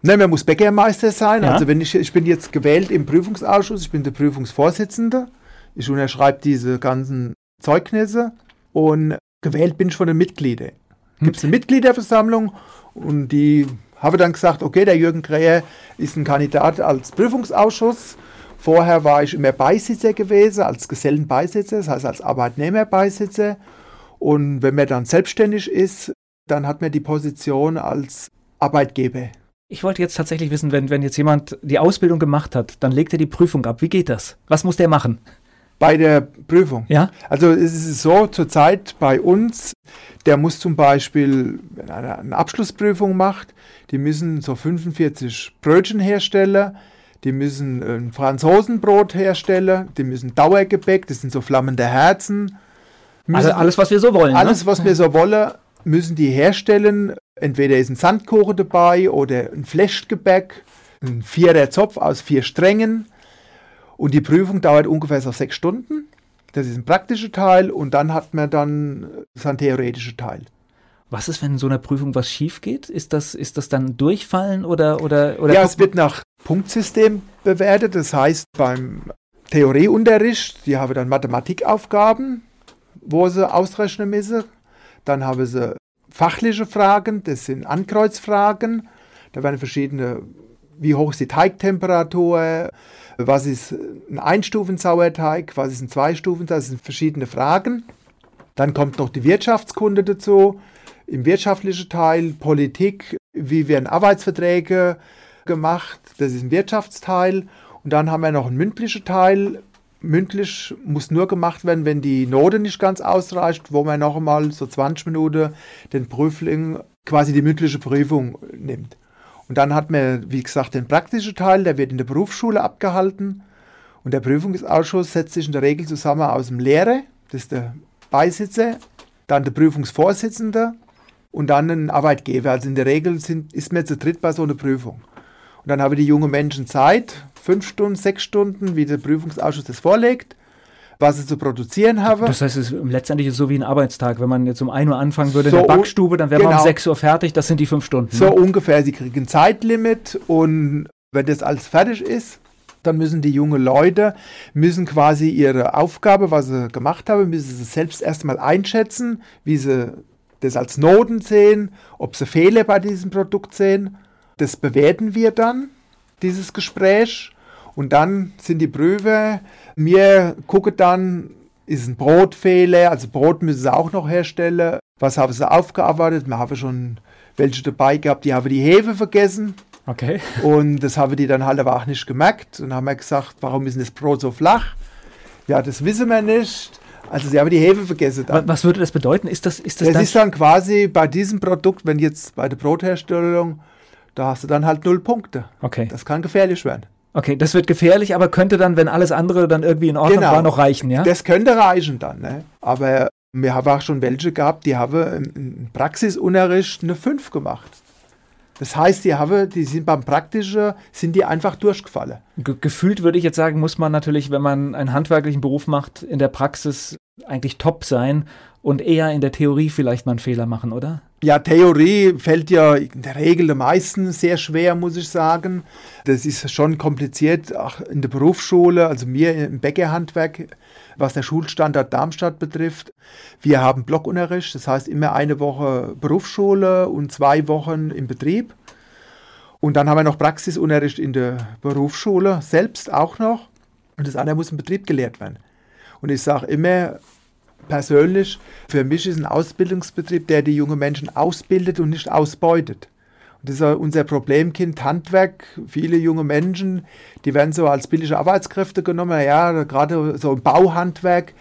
Nein, man muss Bäckermeister sein. Ja? Also wenn ich, ich bin jetzt gewählt im Prüfungsausschuss, ich bin der Prüfungsvorsitzende. Ich unterschreibe diese ganzen Zeugnisse und gewählt bin ich von den Mitgliedern. Gibt es eine Mitgliederversammlung und die habe dann gesagt, okay, der Jürgen Krähe ist ein Kandidat als Prüfungsausschuss. Vorher war ich immer Beisitzer gewesen, als Gesellenbeisitzer, das heißt als Arbeitnehmerbeisitzer. Und wenn man dann selbstständig ist, dann hat man die Position als Arbeitgeber. Ich wollte jetzt tatsächlich wissen, wenn, wenn jetzt jemand die Ausbildung gemacht hat, dann legt er die Prüfung ab. Wie geht das? Was muss der machen? Bei der Prüfung. Ja. Also es ist so zurzeit bei uns, der muss zum Beispiel, wenn er eine Abschlussprüfung macht, die müssen so 45 Brötchen herstellen, die müssen ein Franzosenbrot herstellen, die müssen Dauergebäck, das sind so flammende Herzen. Also alles, was wir so wollen. Ne? Alles, ne? was wir so wollen, müssen die herstellen. Entweder ist ein Sandkuchen dabei oder ein Flechtgebäck, ein vierer Zopf aus vier Strängen. Und die Prüfung dauert ungefähr so sechs Stunden. Das ist ein praktischer Teil und dann hat man dann sein theoretischer Teil. Was ist, wenn in so einer Prüfung was schief geht? Ist das, ist das dann Durchfallen oder, oder, oder? Ja, es wird nach Punktsystem bewertet. Das heißt, beim Theorieunterricht, die haben dann Mathematikaufgaben, wo sie ausrechnen müssen. Dann haben sie fachliche Fragen, das sind Ankreuzfragen. Da werden verschiedene, wie hoch ist die Teigtemperatur, was ist ein Einstufensauerteig, was ist ein Zweistufensauerteig, das sind verschiedene Fragen. Dann kommt noch die Wirtschaftskunde dazu, im wirtschaftlichen Teil, Politik, wie werden Arbeitsverträge gemacht, das ist ein Wirtschaftsteil. Und dann haben wir noch einen mündlichen Teil. Mündlich muss nur gemacht werden, wenn die Note nicht ganz ausreicht, wo man noch einmal so 20 Minuten den Prüfling quasi die mündliche Prüfung nimmt. Und dann hat man, wie gesagt, den praktischen Teil, der wird in der Berufsschule abgehalten. Und der Prüfungsausschuss setzt sich in der Regel zusammen aus dem Lehrer, das ist der Beisitzer, dann der Prüfungsvorsitzende und dann ein Arbeitgeber. Also in der Regel sind, ist man zu dritt bei so einer Prüfung. Und dann haben die jungen Menschen Zeit, fünf Stunden, sechs Stunden, wie der Prüfungsausschuss das vorlegt, was sie zu produzieren haben. Das heißt, es ist letztendlich so wie ein Arbeitstag. Wenn man jetzt um 1 Uhr anfangen würde so in der Backstube, dann wäre genau. man um 6 Uhr fertig. Das sind die fünf Stunden. So ne? ungefähr. Sie kriegen ein Zeitlimit und wenn das alles fertig ist, dann müssen die jungen Leute, müssen quasi ihre Aufgabe, was sie gemacht haben, müssen sie selbst erstmal einschätzen, wie sie das als Noten sehen, ob sie Fehler bei diesem Produkt sehen. Das bewerten wir dann, dieses Gespräch. Und dann sind die Prüfer, wir gucken dann, ist ein Brotfehler, also Brot müssen sie auch noch herstellen. Was haben sie aufgearbeitet? Wir haben schon welche dabei gehabt, die haben die Hefe vergessen. Okay. Und das haben die dann halt aber auch nicht gemerkt. Und haben wir gesagt, warum ist das Brot so flach? Ja, das wissen wir nicht. Also sie haben die Hefe vergessen. Dann. Was würde das bedeuten? Ist das, ist das, das ist dann quasi bei diesem Produkt, wenn jetzt bei der Brotherstellung, da hast du dann halt null Punkte. Okay. Das kann gefährlich werden. Okay, das wird gefährlich, aber könnte dann, wenn alles andere dann irgendwie in Ordnung genau. war, noch reichen, ja? Das könnte reichen dann, ne? Aber wir haben auch schon welche gehabt, die haben im Praxisunterricht eine 5 gemacht. Das heißt, die, haben, die sind beim Praktischen, sind die einfach durchgefallen. Ge gefühlt würde ich jetzt sagen, muss man natürlich, wenn man einen handwerklichen Beruf macht, in der Praxis eigentlich top sein und eher in der Theorie vielleicht mal einen Fehler machen, oder? Ja, Theorie fällt ja in der Regel den meisten sehr schwer, muss ich sagen. Das ist schon kompliziert, auch in der Berufsschule, also mir im Bäckerhandwerk, was der Schulstandard Darmstadt betrifft. Wir haben Blockunterricht, das heißt immer eine Woche Berufsschule und zwei Wochen im Betrieb. Und dann haben wir noch Praxisunterricht in der Berufsschule selbst auch noch. Und das andere muss im Betrieb gelehrt werden. Und ich sage immer, persönlich, für mich ist ein Ausbildungsbetrieb, der die jungen Menschen ausbildet und nicht ausbeutet. Und das ist unser Problemkind Handwerk. Viele junge Menschen, die werden so als billige Arbeitskräfte genommen. Ja, gerade so im Bauhandwerk.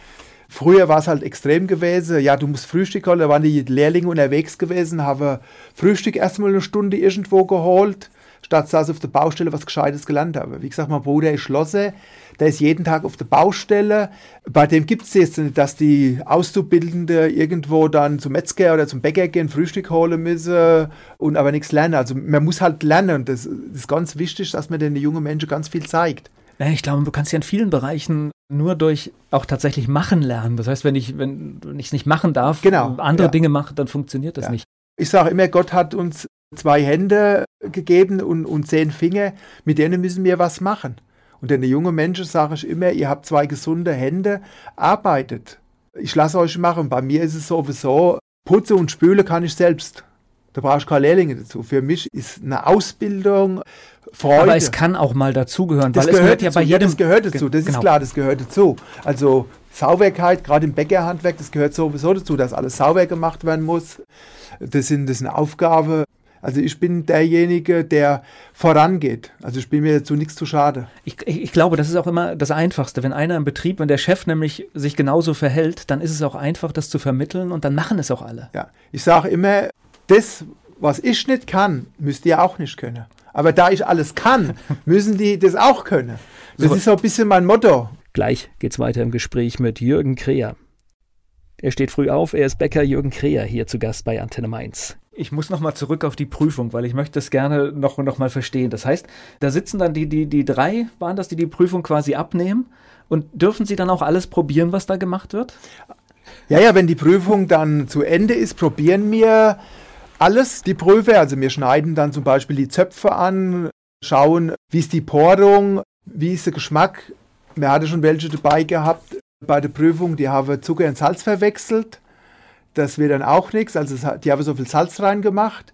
Früher war es halt extrem gewesen. Ja, du musst Frühstück holen. Da waren die Lehrlinge unterwegs gewesen, haben Frühstück erstmal eine Stunde irgendwo geholt, statt dass ich auf der Baustelle was Gescheites gelernt habe. Wie gesagt, mein Bruder ist Schlosser, der ist jeden Tag auf der Baustelle. Bei dem gibt es jetzt nicht, dass die Auszubildende irgendwo dann zum Metzger oder zum Bäcker gehen, Frühstück holen müssen und aber nichts lernen. Also man muss halt lernen und das, ist ganz wichtig, dass man den jungen Menschen ganz viel zeigt. Ich glaube, du kannst ja in vielen Bereichen nur durch auch tatsächlich machen lernen. Das heißt, wenn ich wenn ich es nicht machen darf, genau, andere ja. Dinge mache, dann funktioniert das Ja. nicht. Ich sage immer, Gott hat uns zwei Hände gegeben und, und zehn Finger, mit denen müssen wir was machen. Und den jungen Menschen sage ich immer, ihr habt zwei gesunde Hände, arbeitet. Ich lasse euch machen. Bei mir ist es sowieso, putze und spüle kann ich selbst. Da brauche ich keine Lehrlinge dazu. Für mich ist eine Ausbildung Freude. Aber es kann auch mal dazugehören, Das weil es gehört gehört ja bei jedem. das gehört dazu. Das genau. ist klar, das gehört dazu. Also Sauberkeit, gerade im Bäckerhandwerk, das gehört sowieso dazu, dass alles sauber gemacht werden muss. Das, sind, das ist eine Aufgabe. Also ich bin derjenige, der vorangeht. Also ich bin mir dazu nichts zu schade. Ich, ich, glaube, das ist auch immer das Einfachste. Wenn einer im Betrieb, wenn der Chef nämlich sich genauso verhält, dann ist es auch einfach, das zu vermitteln und dann machen es auch alle. Ja. Ich sage immer, das, was ich nicht kann, müsst ihr auch nicht können. Aber da ich alles kann, müssen die das auch können. Das So. ist so ein bisschen mein Motto. Gleich geht's weiter im Gespräch mit Jürgen Kreher. Er steht früh auf, er ist Bäcker Jürgen Kreher hier zu Gast bei Antenne Mainz. Ich muss nochmal zurück auf die Prüfung, weil ich möchte das gerne noch, noch mal verstehen. Das heißt, da sitzen dann die, die, die drei, waren das, die die Prüfung quasi abnehmen und dürfen sie dann auch alles probieren, was da gemacht wird? Ja, ja, wenn die Prüfung dann zu Ende ist, probieren wir alles, die Prüfe. Also wir schneiden dann zum Beispiel die Zöpfe an, schauen, wie ist die Porung, wie ist der Geschmack. Wir hatten schon welche dabei gehabt bei der Prüfung, die haben Zucker und Salz verwechselt. Das wird dann auch nichts. Also die haben so viel Salz reingemacht.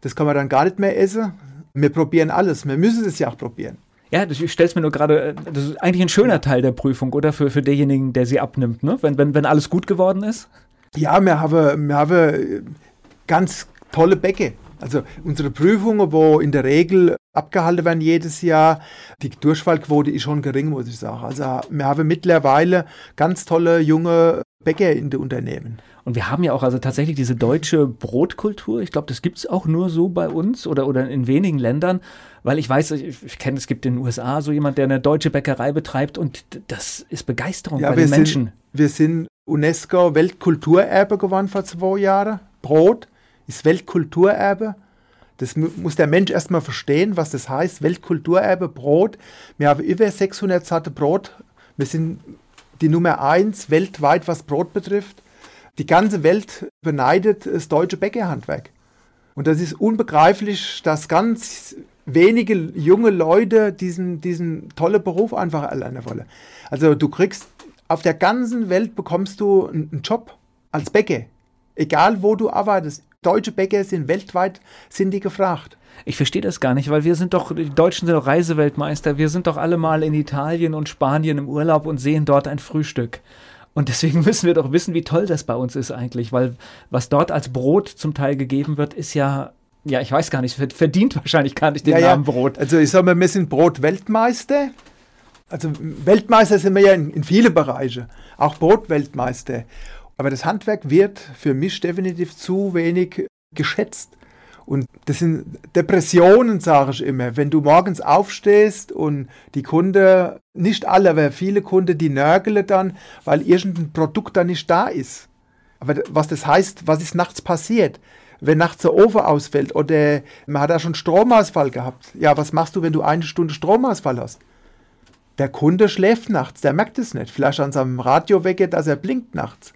Das kann man dann gar nicht mehr essen. Wir probieren alles. Wir müssen es ja auch probieren. Ja, das- ich stell's mir nur gerade, äh, das ist eigentlich ein schöner Teil der Prüfung, oder? Für, für denjenigen, der sie abnimmt, ne? Wenn, wenn, wenn alles gut geworden ist. Ja, wir haben, wir haben ganz tolle Bäcke. Also unsere Prüfungen, wo in der Regel abgehalten werden jedes Jahr, die Durchfallquote ist schon gering, muss ich sagen. Also wir haben mittlerweile ganz tolle junge Bäcker in den Unternehmen. Und wir haben ja auch also tatsächlich diese deutsche Brotkultur. Ich glaube, das gibt's auch nur so bei uns oder, oder in wenigen Ländern, weil ich weiß, ich, ich kenne, es gibt in den USA so jemand, der eine deutsche Bäckerei betreibt und das ist Begeisterung bei wir, den Menschen. Sind, wir sind UNESCO Weltkulturerbe geworden vor zwei Jahren. Brot ist Weltkulturerbe. Das mu- muss der Mensch erstmal verstehen, was das heißt. Weltkulturerbe, Brot. Wir haben über 600 Sorten Brot. Wir sind die Nummer eins weltweit, was Brot betrifft. Die ganze Welt beneidet das deutsche Bäckerhandwerk. Und das ist unbegreiflich, dass ganz wenige junge Leute diesen, diesen tollen Beruf einfach erlernen wollen. Also du kriegst, auf der ganzen Welt bekommst du einen einen Job als Bäcker. Egal wo du arbeitest. Deutsche Bäcker sind weltweit, sind die gefragt. Ich verstehe das gar nicht, weil wir sind doch, die Deutschen sind doch Reiseweltmeister. Wir sind doch alle mal in Italien und Spanien im Urlaub und sehen dort ein Frühstück. Und deswegen müssen wir doch wissen, wie toll das bei uns ist eigentlich, weil was dort als Brot zum Teil gegeben wird, ist ja, ja, ich weiß gar nicht, verd- verdient wahrscheinlich gar nicht den Ja, ja. Namen Brot. Also ich sage mal, wir sind Brotweltmeister. Also Weltmeister sind wir ja in, in viele Bereiche, auch Brotweltmeister. Aber das Handwerk wird für mich definitiv zu wenig geschätzt. Und das sind Depressionen, sage ich immer. Wenn du morgens aufstehst und die Kunden, nicht alle, aber viele Kunden, die nörgeln dann, weil irgendein Produkt da nicht da ist. Aber was das heißt, was ist nachts passiert? Wenn nachts der Ofen ausfällt oder man hat da schon Stromausfall gehabt. Ja, was machst du, wenn du eine Stunde Stromausfall hast? Der Kunde schläft nachts, der merkt es nicht. Vielleicht an seinem Radio wecke, dass er blinkt nachts.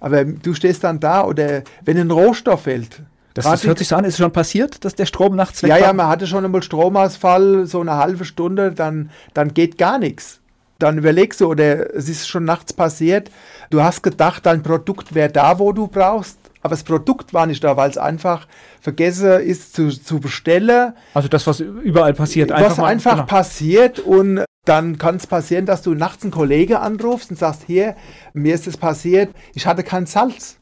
Aber du stehst dann da oder wenn ein Rohstoff fällt. Das, das hört sich so an, ist es schon passiert, dass der Strom nachts weg ja, ja, man hatte schon einmal Stromausfall, so eine halbe Stunde, dann, dann geht gar nichts. Dann überlegst du, oder es ist schon nachts passiert, du hast gedacht, dein Produkt wäre da, wo du brauchst, aber das Produkt war nicht da, weil es einfach vergessen ist zu, zu bestellen. Also das, was überall passiert, was mal- einfach genau. passiert und dann kann es passieren, dass du nachts einen Kollegen anrufst und sagst, hier, mir ist es passiert, ich hatte kein Salz.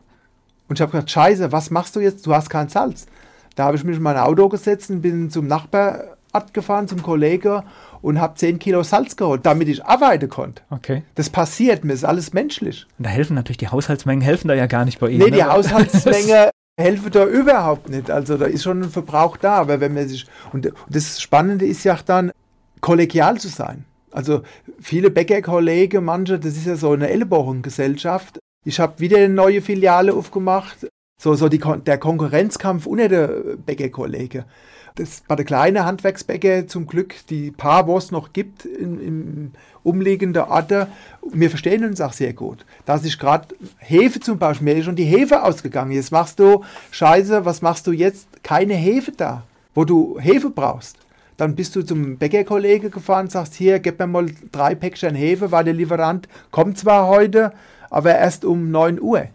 Und ich habe gesagt, scheiße, was machst du jetzt? Du hast kein Salz. Da habe ich mich in mein Auto gesetzt und bin zum Nachbarort gefahren, zum Kollegen und habe 10 Kilo Salz geholt, damit ich arbeiten konnte. Okay. Das passiert, mir ist alles menschlich. Und da helfen natürlich die Haushaltsmengen, helfen da ja gar nicht bei Ihnen. Nee, die ne? Haushaltsmenge helfen da überhaupt nicht. Also da ist schon ein Verbrauch da. Aber wenn man sich. Und, und das Spannende ist ja dann, kollegial zu sein. Also viele Bäckerkollegen, manche, das ist ja so eine Ellbogengesellschaft. Ich habe wieder eine neue Filiale aufgemacht. So, so die, der Konkurrenzkampf unter den Bäckerkollegen. Das bei der kleinen Handwerksbäcker zum Glück die paar, wo es noch gibt in, in umliegenden Orten, wir verstehen uns auch sehr gut. Da ist gerade Hefe zum Beispiel, mir ist schon die Hefe ausgegangen. Jetzt machst du, scheiße, was machst du jetzt? Keine Hefe da, wo du Hefe brauchst. Dann bist du zum Bäckerkollege gefahren, sagst, hier, gib mir mal drei Päckchen Hefe, weil der Lieferant kommt zwar heute, aber erst um 9 Uhr.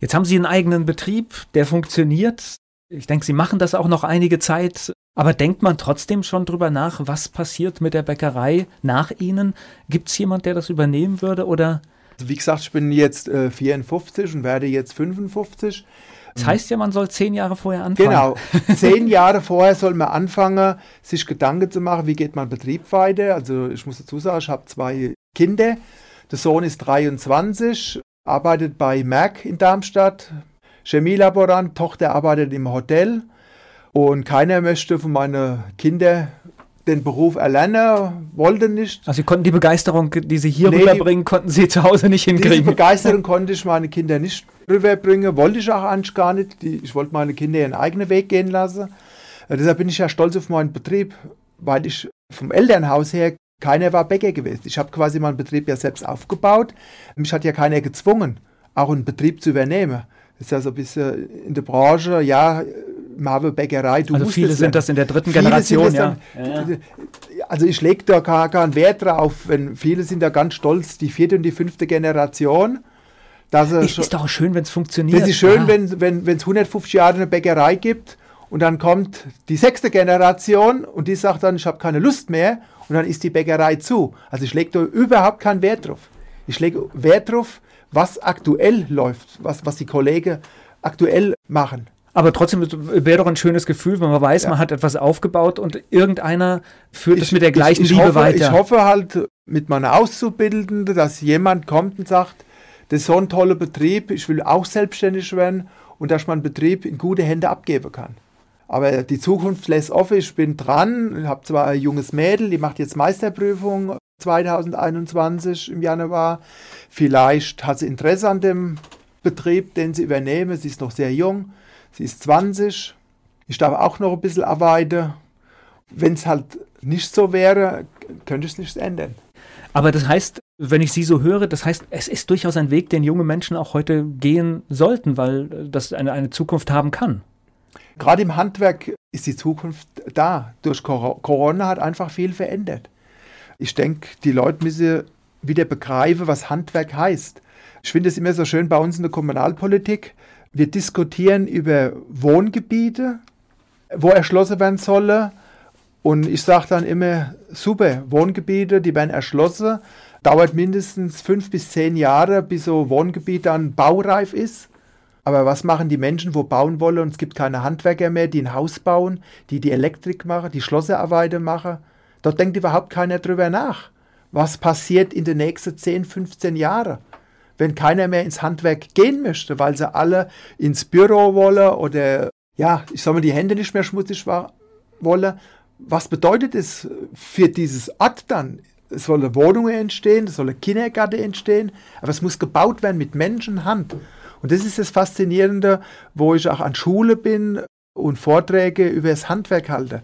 Jetzt haben Sie einen eigenen Betrieb, der funktioniert. Ich denke, Sie machen das auch noch einige Zeit. Aber denkt man trotzdem schon drüber nach, was passiert mit der Bäckerei nach Ihnen? Gibt es jemand, der das übernehmen würde oder? Wie gesagt, ich bin jetzt äh, 54 und werde jetzt 55. Das heißt ja, man soll zehn Jahre vorher anfangen. Genau, zehn Jahre vorher soll man anfangen, sich Gedanken zu machen, wie geht mein Betrieb weiter. Also ich muss dazu sagen, ich habe zwei Kinder. Der Sohn ist 23, arbeitet bei Merck in Darmstadt, Chemielaborant, Tochter arbeitet im Hotel und keiner möchte von meinen Kindern den Beruf erlernen, wollte nicht. Also Sie konnten die Begeisterung, die Sie hier nee, rüberbringen, konnten Sie zu Hause nicht hinkriegen. Diese Begeisterung konnte ich meine Kinder nicht rüberbringen, wollte ich auch eigentlich gar nicht. Ich wollte meine Kinder ihren eigenen Weg gehen lassen. Deshalb bin ich ja stolz auf meinen Betrieb, weil ich vom Elternhaus her keiner war Bäcker gewesen. Ich habe quasi meinen Betrieb ja selbst aufgebaut. Mich hat ja keiner gezwungen, auch einen Betrieb zu übernehmen. Das ist ja so ein bisschen in der Branche, ja, haben Bäckerei, du Also viele sind das in der dritten Generation, ja. Dann, Also ich lege da gar keinen Wert drauf, wenn viele sind da ganz stolz, die vierte und die fünfte Generation. Dass ist, ist doch schön, wenn es funktioniert. Das ist schön, ah. wenn es wenn, 150 Jahre eine Bäckerei gibt und dann kommt die sechste Generation und die sagt dann, ich habe keine Lust mehr und dann ist die Bäckerei zu. Also ich lege da überhaupt keinen Wert drauf. Ich lege Wert drauf, was aktuell läuft, was, was die Kollegen aktuell machen. Aber trotzdem wäre doch ein schönes Gefühl, wenn man weiß, ja. man hat etwas aufgebaut und irgendeiner führt es mit der gleichen ich, ich Liebe hoffe, weiter. Ich hoffe halt mit meiner Auszubildenden, dass jemand kommt und sagt, das ist so ein toller Betrieb, ich will auch selbstständig werden und dass man Betrieb in gute Hände abgeben kann. Aber die Zukunft lässt offen. Ich bin dran. Ich habe zwar ein junges Mädel, die macht jetzt Meisterprüfung 2021 im Januar. Vielleicht hat sie Interesse an dem Betrieb, den sie übernehme. Sie ist noch sehr jung. Sie ist 20. Ich darf auch noch ein bisschen arbeiten. Wenn es halt nicht so wäre, könnte ich es nicht ändern. Aber das heißt, wenn ich Sie so höre, das heißt, es ist durchaus ein Weg, den junge Menschen auch heute gehen sollten, weil das eine, eine Zukunft haben kann. Gerade im Handwerk ist die Zukunft da. Durch Corona hat einfach viel verändert. Ich denke, die Leute müssen wieder begreifen, was Handwerk heißt. Ich finde es immer so schön bei uns in der Kommunalpolitik. Wir diskutieren über Wohngebiete, wo erschlossen werden sollen. Und ich sage dann immer, super, Wohngebiete, die werden erschlossen. Dauert mindestens fünf bis zehn Jahre, bis so Wohngebiet dann baureif ist. Aber was machen die Menschen, wo bauen wollen und es gibt keine Handwerker mehr, die ein Haus bauen, die die Elektrik machen, die Schlosserarbeiten machen? Dort denkt überhaupt keiner drüber nach. Was passiert in den nächsten 10, 15 Jahren? Wenn keiner mehr ins Handwerk gehen möchte, weil sie alle ins Büro wollen oder, ja, ich soll mal die Hände nicht mehr schmutzig wollen. Was bedeutet es für dieses Ort dann? Es sollen Wohnungen entstehen, es sollen Kindergärten entstehen, aber es muss gebaut werden mit Menschenhand. Und das ist das Faszinierende, wo ich auch an Schule bin und Vorträge über das Handwerk halte.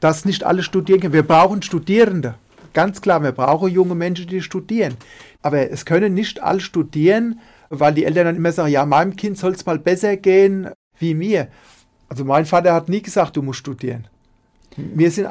Dass nicht alle studieren können. Wir brauchen Studierende. Ganz klar, wir brauchen junge Menschen, die studieren. Aber es können nicht alle studieren, weil die Eltern dann immer sagen, ja, meinem Kind soll es mal besser gehen wie mir. Also mein Vater hat nie gesagt, du musst studieren. Wir sind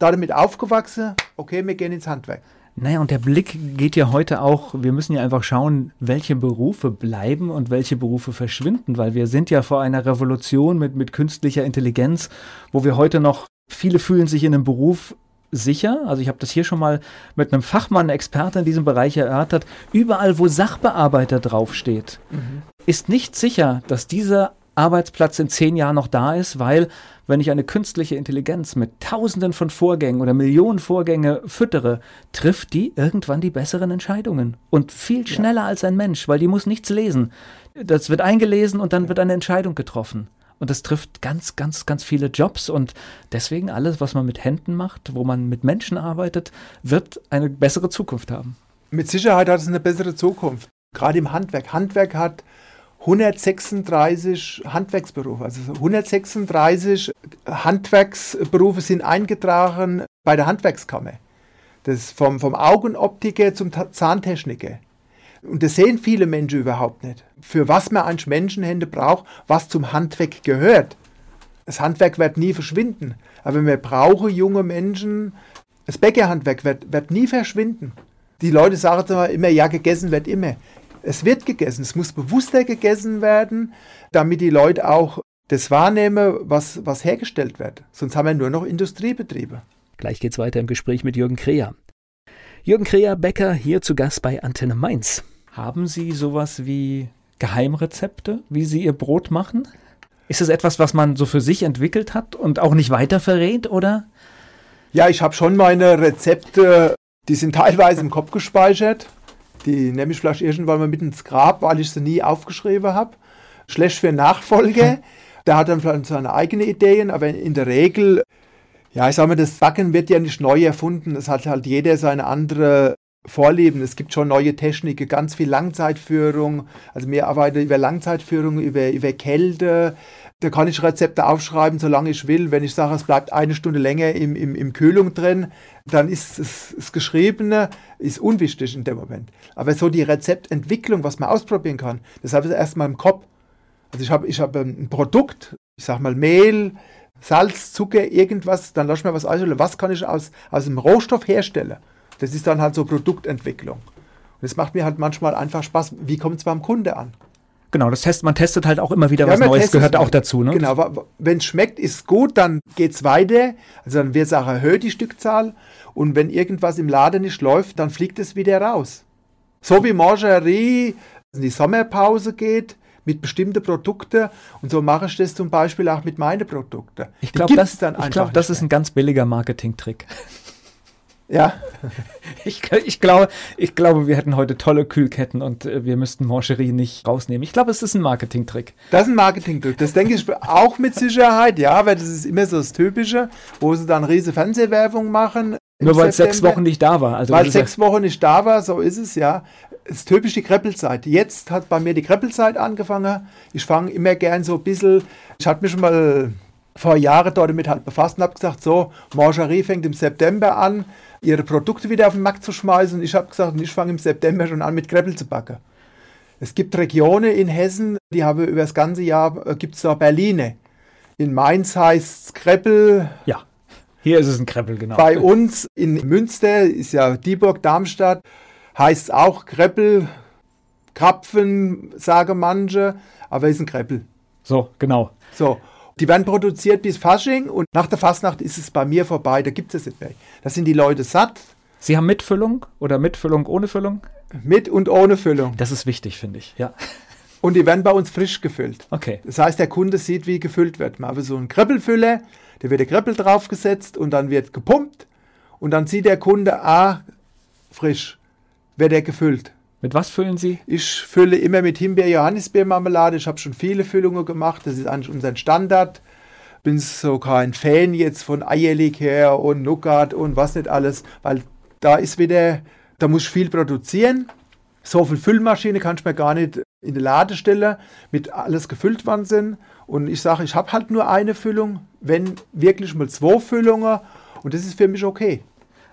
damit aufgewachsen, okay, wir gehen ins Handwerk. Naja, und der Blick geht ja heute auch, wir müssen ja einfach schauen, welche Berufe bleiben und welche Berufe verschwinden, weil wir sind ja vor einer Revolution mit, mit künstlicher Intelligenz, wo wir heute noch, viele fühlen sich in einem Beruf sicher, also ich habe das hier schon mal mit einem Fachmann, Experte in diesem Bereich erörtert, überall wo Sachbearbeiter draufsteht, mhm. ist nicht sicher, dass dieser Arbeitsplatz in zehn Jahren noch da ist, weil wenn ich eine künstliche Intelligenz mit Tausenden von Vorgängen oder Millionen Vorgänge füttere, trifft die irgendwann die besseren Entscheidungen und viel schneller ja. als ein Mensch, weil die muss nichts lesen. Das wird eingelesen und dann wird eine Entscheidung getroffen. Und das trifft ganz, ganz, ganz viele Jobs. Und deswegen alles, was man mit Händen macht, wo man mit Menschen arbeitet, wird eine bessere Zukunft haben. Mit Sicherheit hat es eine bessere Zukunft. Gerade im Handwerk. Handwerk hat 136 Handwerksberufe. Also 136 Handwerksberufe sind eingetragen bei der Handwerkskammer. Das vom, vom Augenoptiker zum Zahntechniker. Und das sehen viele Menschen überhaupt nicht. Für was man eigentlich Menschenhände braucht, was zum Handwerk gehört. Das Handwerk wird nie verschwinden. Aber wir brauchen junge Menschen. Das Bäckerhandwerk wird, wird nie verschwinden. Die Leute sagen immer, ja, gegessen wird immer. Es wird gegessen, es muss bewusster gegessen werden, damit die Leute auch das wahrnehmen, was, was hergestellt wird. Sonst haben wir nur noch Industriebetriebe. Gleich geht's weiter im Gespräch mit Jürgen Kreher. Jürgen Kreher, Bäcker, hier zu Gast bei Antenne Mainz. Haben Sie sowas wie Geheimrezepte, wie Sie Ihr Brot machen? Ist es etwas, was man so für sich entwickelt hat und auch nicht weiter verrät, oder? Ja, ich habe schon meine Rezepte, die sind teilweise im Kopf gespeichert. Die nehme ich vielleicht irgendwann mal mit ins Grab, weil ich sie nie aufgeschrieben habe. Schlecht für Nachfolge. Der hat dann vielleicht seine eigenen Ideen, aber in der Regel, ja, ich sage mal, das Backen wird ja nicht neu erfunden. Es hat halt jeder seine andere Vorlieben. Es gibt schon neue Techniken, ganz viel Langzeitführung. Also wir arbeiten über Langzeitführung, über, über Kälte. Da kann ich Rezepte aufschreiben, solange ich will. Wenn ich sage, es bleibt eine Stunde länger im, im, im Kühlung drin, dann ist es, das Geschriebene ist unwichtig in dem Moment. Aber so die Rezeptentwicklung, was man ausprobieren kann, das habe ich erstmal im Kopf. Also ich habe ich hab ein Produkt, ich sage mal Mehl, Salz, Zucker, irgendwas, dann lass mir was auswählen. Was kann ich aus, aus einem Rohstoff herstellen? Das ist dann halt so Produktentwicklung. Und es macht mir halt manchmal einfach Spaß, wie kommt es beim Kunde an? Genau, das test, man testet halt auch immer wieder ja, was Neues, gehört auch dazu. Ne? Genau, wenn es schmeckt, ist gut, dann geht es weiter. Also dann wird es auch erhöht, die Stückzahl. Und wenn irgendwas im Laden nicht läuft, dann fliegt es wieder raus. So wie Mangerie in die Sommerpause geht mit bestimmten Produkten. Und so mache ich das zum Beispiel auch mit meinen Produkten. Ich glaube, das, glaub, das ist ein ganz billiger Marketingtrick. Ja. Ich, ich, glaube, ich glaube, wir hätten heute tolle Kühlketten und äh, wir müssten Mancherie nicht rausnehmen. Ich glaube, es ist ein Marketingtrick. Das ist ein Marketingtrick. Das denke ich auch mit Sicherheit, ja, weil das ist immer so das Typische, wo sie dann riesige Fernsehwerbung machen. Nur weil es sechs Wochen nicht da war. Also weil sechs Wochen nicht da war, so ist es, ja. Es ist typisch die Kreppelzeit. Jetzt hat bei mir die Kreppelzeit angefangen. Ich fange immer gern so ein bisschen, ich hatte mich schon mal vor Jahren dort damit halt befasst und habe gesagt, so, Mangerie fängt im September an ihre Produkte wieder auf den Markt zu schmeißen. Ich habe gesagt, ich fange im September schon an mit Kreppel zu backen. Es gibt Regionen in Hessen, die haben über das ganze Jahr, äh, gibt es da Berline. In Mainz heißt es Kreppel. Ja, hier ist es ein Kreppel, genau. Bei uns in Münster, ist ja Dieburg, Darmstadt, heißt es auch Kreppel, Krapfen, sagen manche, aber es ist ein Kreppel. So, genau. So, die werden produziert bis Fasching und nach der Fastnacht ist es bei mir vorbei, da gibt es es nicht mehr. Da sind die Leute satt. Sie haben Mitfüllung oder Mitfüllung ohne Füllung? Mit und ohne Füllung. Das ist wichtig, finde ich, ja. Und die werden bei uns frisch gefüllt. Okay. Das heißt, der Kunde sieht, wie gefüllt wird. Man hat so einen Kreppelfüller, da wird der Kreppel draufgesetzt und dann wird gepumpt und dann sieht der Kunde, ah, frisch, wird er gefüllt. Mit was füllen Sie? Ich fülle immer mit Himbeer-Johannisbeermarmelade. Ich habe schon viele Füllungen gemacht. Das ist eigentlich unser Standard. Bin so kein Fan jetzt von Eierlikör und Nougat und was nicht alles, weil da ist wieder, da muss ich viel produzieren. So viel Füllmaschine kann ich mir gar nicht in die Ladestelle mit alles gefüllt worden sind. Und ich sage, ich habe halt nur eine Füllung, wenn wirklich mal zwei Füllungen und das ist für mich okay.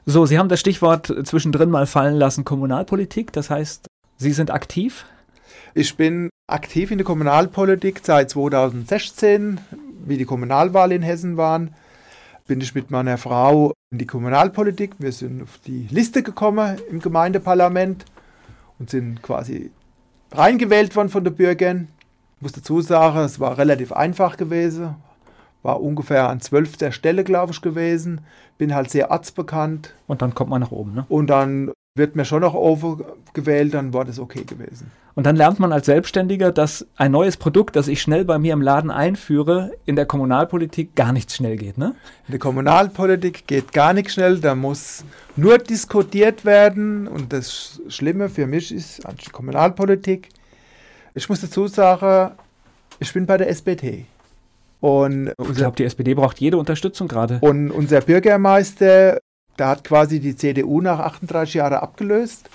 So, Sie haben das Stichwort zwischendrin mal fallen lassen, Kommunalpolitik. Das heißt, Sie sind aktiv? Ich bin aktiv in der Kommunalpolitik seit 2016, wie die Kommunalwahl in Hessen waren. Bin ich mit meiner Frau in die Kommunalpolitik. Wir sind auf die Liste gekommen im Gemeindeparlament und sind quasi reingewählt worden von den Bürgern. Ich muss dazu sagen, es war relativ einfach gewesen war ungefähr an zwölfter Stelle, glaube ich, gewesen. Bin halt sehr arztbekannt. Und dann kommt man nach oben, ne? Und dann wird mir schon noch overgewählt, dann war das okay gewesen. Und dann lernt man als Selbstständiger, dass ein neues Produkt, das ich schnell bei mir im Laden einführe, in der Kommunalpolitik gar nicht schnell geht, ne? In der Kommunalpolitik geht gar nicht schnell, da muss nur diskutiert werden. Und das Schlimme für mich ist an Kommunalpolitik, ich muss dazu sagen, ich bin bei der SPD. Und ich glaube, die SPD braucht jede Unterstützung gerade. Und unser Bürgermeister, der hat quasi die CDU nach 38 Jahren abgelöst.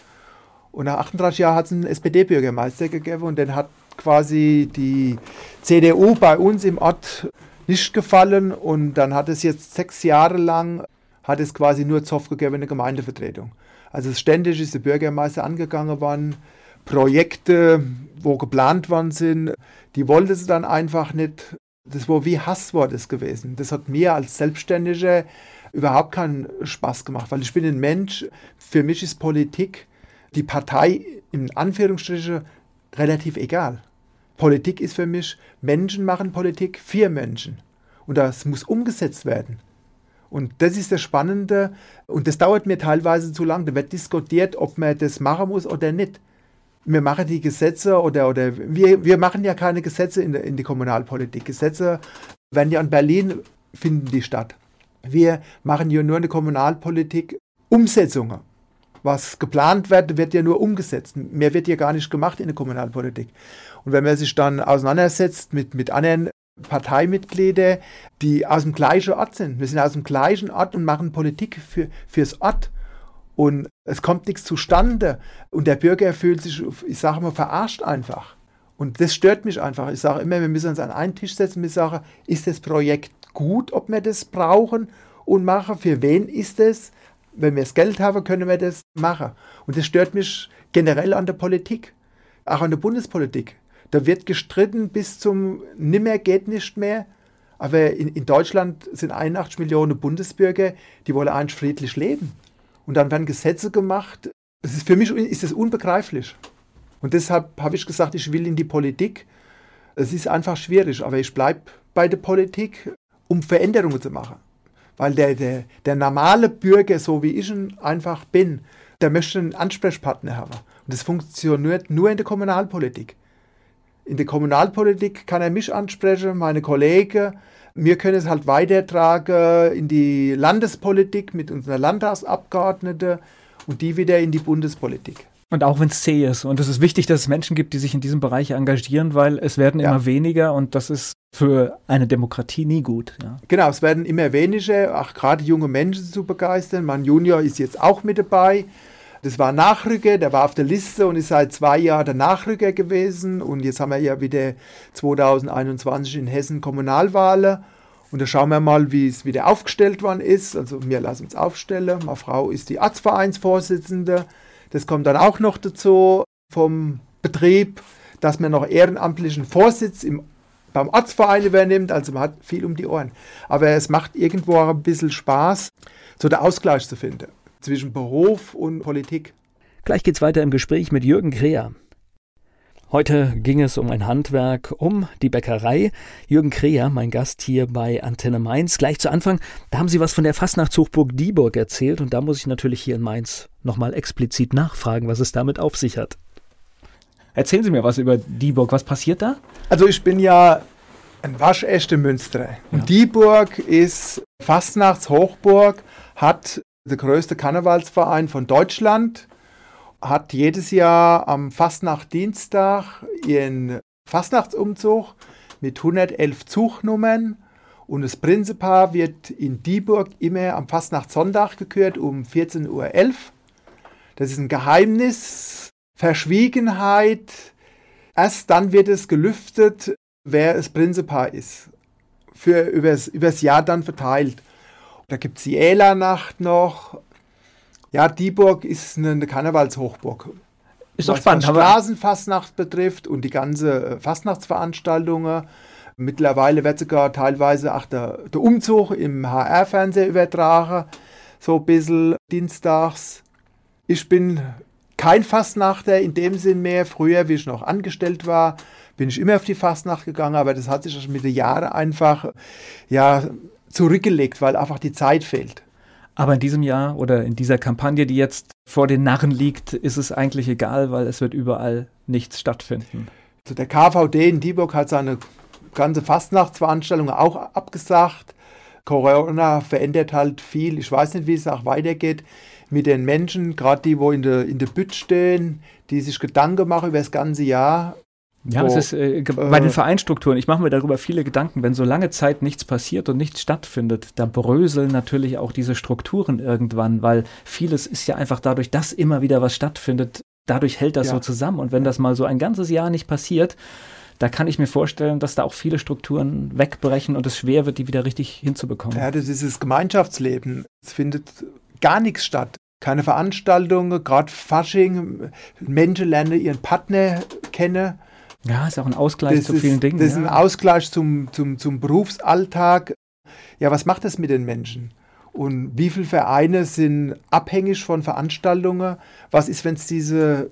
Und nach 38 Jahren hat es einen SPD-Bürgermeister gegeben und dann hat quasi die CDU bei uns im Ort nicht gefallen und dann hat es jetzt sechs Jahre lang, hat es quasi nur Zoff gegeben, eine Gemeindevertretung. Also ständig ist der Bürgermeister angegangen worden, Projekte, wo geplant worden sind, die wollte sie dann einfach nicht das war wie Hasswort ist gewesen. Das hat mir als Selbstständiger überhaupt keinen Spaß gemacht, weil ich bin ein Mensch, für mich ist Politik, die Partei in Anführungsstrichen relativ egal. Politik ist für mich, Menschen machen Politik für Menschen. Und das muss umgesetzt werden. Und das ist das Spannende. Und das dauert mir teilweise zu lang. Da wird diskutiert, ob man das machen muss oder nicht wir machen die Gesetze oder, oder wir, wir machen ja keine Gesetze in, in die Kommunalpolitik. Gesetze werden ja in Berlin finden die statt. Wir machen ja nur eine Kommunalpolitik Umsetzungen. Was geplant wird, wird ja nur umgesetzt. Mehr wird ja gar nicht gemacht in der Kommunalpolitik. Und wenn man sich dann auseinandersetzt mit, mit anderen Parteimitgliedern, die aus dem gleichen Ort sind, wir sind aus dem gleichen Ort und machen Politik für, fürs Ort und es kommt nichts zustande und der Bürger fühlt sich, ich sage mal, verarscht einfach. Und das stört mich einfach. Ich sage immer, wir müssen uns an einen Tisch setzen und sagen, ist das Projekt gut, ob wir das brauchen und machen? Für wen ist es? Wenn wir das Geld haben, können wir das machen. Und das stört mich generell an der Politik, auch an der Bundespolitik. Da wird gestritten bis zum Nimmer geht nicht mehr. Aber in, in Deutschland sind 81 Millionen Bundesbürger, die wollen eigentlich friedlich leben und dann werden Gesetze gemacht. Das ist, für mich ist das unbegreiflich. Und deshalb habe ich gesagt, ich will in die Politik. Es ist einfach schwierig, aber ich bleibe bei der Politik, um Veränderungen zu machen. Weil der, der, der normale Bürger, so wie ich ihn einfach bin, der möchte einen Ansprechpartner haben. Und das funktioniert nur in der Kommunalpolitik. In der Kommunalpolitik kann er mich ansprechen, meine Kollegen, wir können es halt weitertragen in die Landespolitik mit unseren Landtagsabgeordneten und die wieder in die Bundespolitik. Und auch wenn es zäh ist. Und es ist wichtig, dass es Menschen gibt, die sich in diesem Bereich engagieren, weil es werden ja. immer weniger und das ist für eine Demokratie nie gut. Ja. Genau, es werden immer weniger, auch gerade junge Menschen zu begeistern. Mein Junior ist jetzt auch mit dabei. Das war Nachrücker, der war auf der Liste und ist seit zwei Jahren der Nachrücker gewesen. Und jetzt haben wir ja wieder 2021 in Hessen Kommunalwahlen. Und da schauen wir mal, wie es wieder aufgestellt worden ist. Also wir lassen uns aufstellen. Meine Frau ist die Arztvereinsvorsitzende. Das kommt dann auch noch dazu vom Betrieb, dass man noch ehrenamtlichen Vorsitz im, beim Arztverein übernimmt. Also man hat viel um die Ohren. Aber es macht irgendwo auch ein bisschen Spaß, so der Ausgleich zu finden zwischen Beruf und Politik. Gleich geht's weiter im Gespräch mit Jürgen Kreher. Heute ging es um ein Handwerk, um die Bäckerei. Jürgen Kreher, mein Gast hier bei Antenne Mainz. Gleich zu Anfang, da haben Sie was von der Fastnachtshochburg Dieburg erzählt und da muss ich natürlich hier in Mainz nochmal explizit nachfragen, was es damit auf sich hat. Erzählen Sie mir was über Dieburg. Was passiert da? Also ich bin ja ein waschechter Münsterer. Und ja. Dieburg ist Fastnachtshochburg, hat der größte Karnevalsverein von Deutschland, hat jedes Jahr am Fastnachtdienstag ihren Fastnachtsumzug mit 111 Zugnummern und das Prinzepaar wird in Dieburg immer am Fastnachtssonntag gekürt um 14.11 Uhr. Das ist ein Geheimnis, Verschwiegenheit. Erst dann wird es gelüftet, wer das Prinzepaar ist. Für übers, übers Jahr dann verteilt. Da gibt es die Ählernacht noch. Ja, Dieburg ist eine, Karnevalshochburg. Ist doch spannend. Was Straßenfastnacht betrifft und die ganze äh, Fastnachtsveranstaltungen. Mittlerweile wird sogar teilweise auch der, der Umzug im HR-Fernseher übertragen. So ein bisschen dienstags. Ich bin kein Fastnachter in dem Sinn mehr. Früher, wie ich noch angestellt war, bin ich immer auf die Fastnacht gegangen, aber das hat sich mit den Jahren einfach ja, zurückgelegt, weil einfach die Zeit fehlt. Aber in diesem Jahr oder in dieser Kampagne, die jetzt vor den Narren liegt, ist es eigentlich egal, weil es wird überall nichts stattfinden. Also der KVD in Dieburg hat seine ganze Fastnachtsveranstaltung auch abgesagt. Corona verändert halt viel. Ich weiß nicht, wie es auch weitergeht mit den Menschen, gerade die, wo in der, in der Bütt stehen, die sich Gedanken machen über das ganze Jahr. Ja, wo, es ist äh, bei den äh, Vereinstrukturen, ich mache mir darüber viele Gedanken, wenn so lange Zeit nichts passiert und nichts stattfindet, da bröseln natürlich auch diese Strukturen irgendwann, weil vieles ist ja einfach dadurch, dass immer wieder was stattfindet, dadurch hält das ja. so zusammen. Und wenn das mal so ein ganzes Jahr nicht passiert, da kann ich mir vorstellen, dass da auch viele Strukturen wegbrechen und es schwer wird, die wieder richtig hinzubekommen. Ja, das ist das Gemeinschaftsleben. Es findet gar nichts statt. Keine Veranstaltungen, gerade Fasching. Menschen lernen ihren Partner kennen. Ja, ist auch ein Ausgleich das zu ist, vielen Dingen. Das ist ein Ausgleich zum, zum, zum Berufsalltag. Ja, was macht das mit den Menschen? Und wie viele Vereine sind abhängig von Veranstaltungen? Was ist, wenn es diese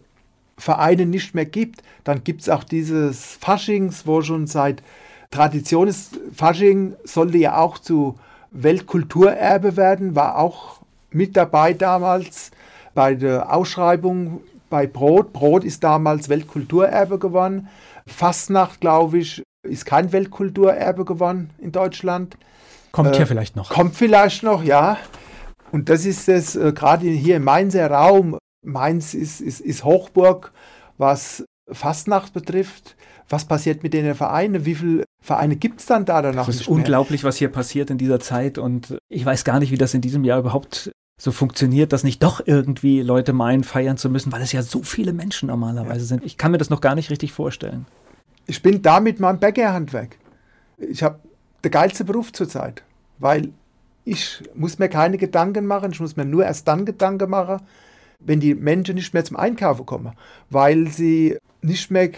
Vereine nicht mehr gibt? Dann gibt es auch dieses Faschings, wo schon seit Tradition ist. Fasching sollte ja auch zu Weltkulturerbe werden, war auch mit dabei damals bei der Ausschreibung bei Brot. Brot ist damals Weltkulturerbe geworden. Fastnacht, glaube ich, ist kein Weltkulturerbe geworden in Deutschland. Kommt äh, hier vielleicht noch. Kommt vielleicht noch, ja. Und das ist es, äh, gerade hier im Mainzer Raum. Mainz ist, ist, ist Hochburg, was Fastnacht betrifft. Was passiert mit den Vereinen? Wie viele Vereine gibt es dann da danach? Es ist unglaublich, was hier passiert in dieser Zeit. Und ich weiß gar nicht, wie das in diesem Jahr überhaupt so funktioniert, dass nicht doch irgendwie Leute meinen, feiern zu müssen, weil es ja so viele Menschen normalerweise ja. sind. Ich kann mir das noch gar nicht richtig vorstellen. Ich bin da mit meinem Bäckerhandwerk. Ich habe der geilste Beruf zurzeit, weil ich muss mir keine Gedanken machen, ich muss mir nur erst dann Gedanken machen, wenn die Menschen nicht mehr zum Einkaufen kommen, weil sie nicht mehr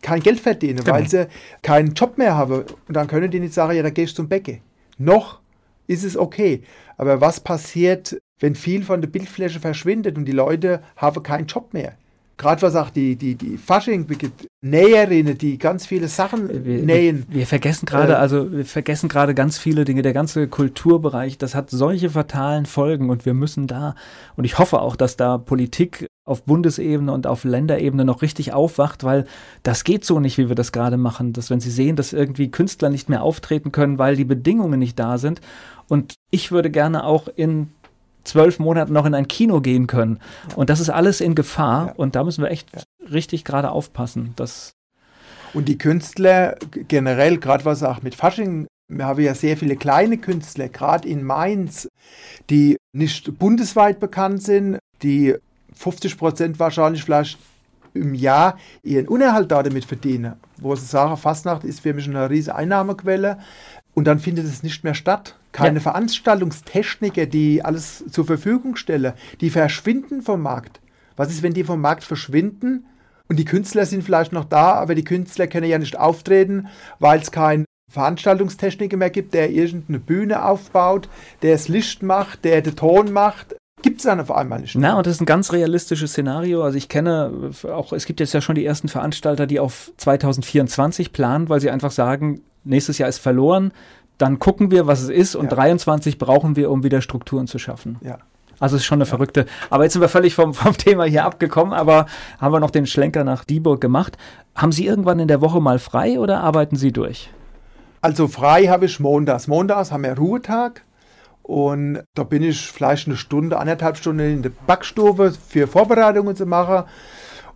kein Geld verdienen, genau. weil sie keinen Job mehr haben. Und dann können die nicht sagen, ja, da gehst du zum Bäcker. Noch ist es okay. Aber was passiert, wenn viel von der Bildfläche verschwindet und die Leute haben keinen Job mehr? Gerade was auch die, die, die Fasching-Näherinnen, die ganz viele Sachen wir, nähen. Wir, wir vergessen gerade, äh, also wir vergessen gerade ganz viele Dinge. Der ganze Kulturbereich, das hat solche fatalen Folgen und wir müssen da, und ich hoffe auch, dass da Politik auf Bundesebene und auf Länderebene noch richtig aufwacht, weil das geht so nicht, wie wir das gerade machen. Dass wenn sie sehen, dass irgendwie Künstler nicht mehr auftreten können, weil die Bedingungen nicht da sind. Und ich würde gerne auch in zwölf Monaten noch in ein Kino gehen können. Ja. Und das ist alles in Gefahr. Ja. Und da müssen wir echt ja. richtig gerade aufpassen. Dass und die Künstler generell, gerade was auch mit Fasching, wir haben ja sehr viele kleine Künstler, gerade in Mainz, die nicht bundesweit bekannt sind, die 50 Prozent wahrscheinlich vielleicht im Jahr ihren Unterhalt damit verdienen. Wo sie sagen, Fastnacht ist für mich eine riesige Einnahmequelle. Und dann findet es nicht mehr statt. Keine ja. Veranstaltungstechniker, die alles zur Verfügung stellen, die verschwinden vom Markt. Was ist, wenn die vom Markt verschwinden? Und die Künstler sind vielleicht noch da, aber die Künstler können ja nicht auftreten, weil es keinen Veranstaltungstechniker mehr gibt, der irgendeine Bühne aufbaut, der das Licht macht, der den Ton macht. Gibt es dann auf einmal nicht. Na, und das ist ein ganz realistisches Szenario. Also ich kenne auch, es gibt jetzt ja schon die ersten Veranstalter, die auf 2024 planen, weil sie einfach sagen, nächstes Jahr ist verloren, dann gucken wir, was es ist und ja. 23 brauchen wir, um wieder Strukturen zu schaffen. Ja. Also es ist schon eine ja. verrückte. Aber jetzt sind wir völlig vom, vom Thema hier abgekommen, aber haben wir noch den Schlenker nach Dieburg gemacht. Haben Sie irgendwann in der Woche mal frei oder arbeiten Sie durch? Also frei habe ich montags. Montags haben wir Ruhetag und da bin ich vielleicht eine Stunde, anderthalb Stunden in der Backstube für Vorbereitungen zu machen.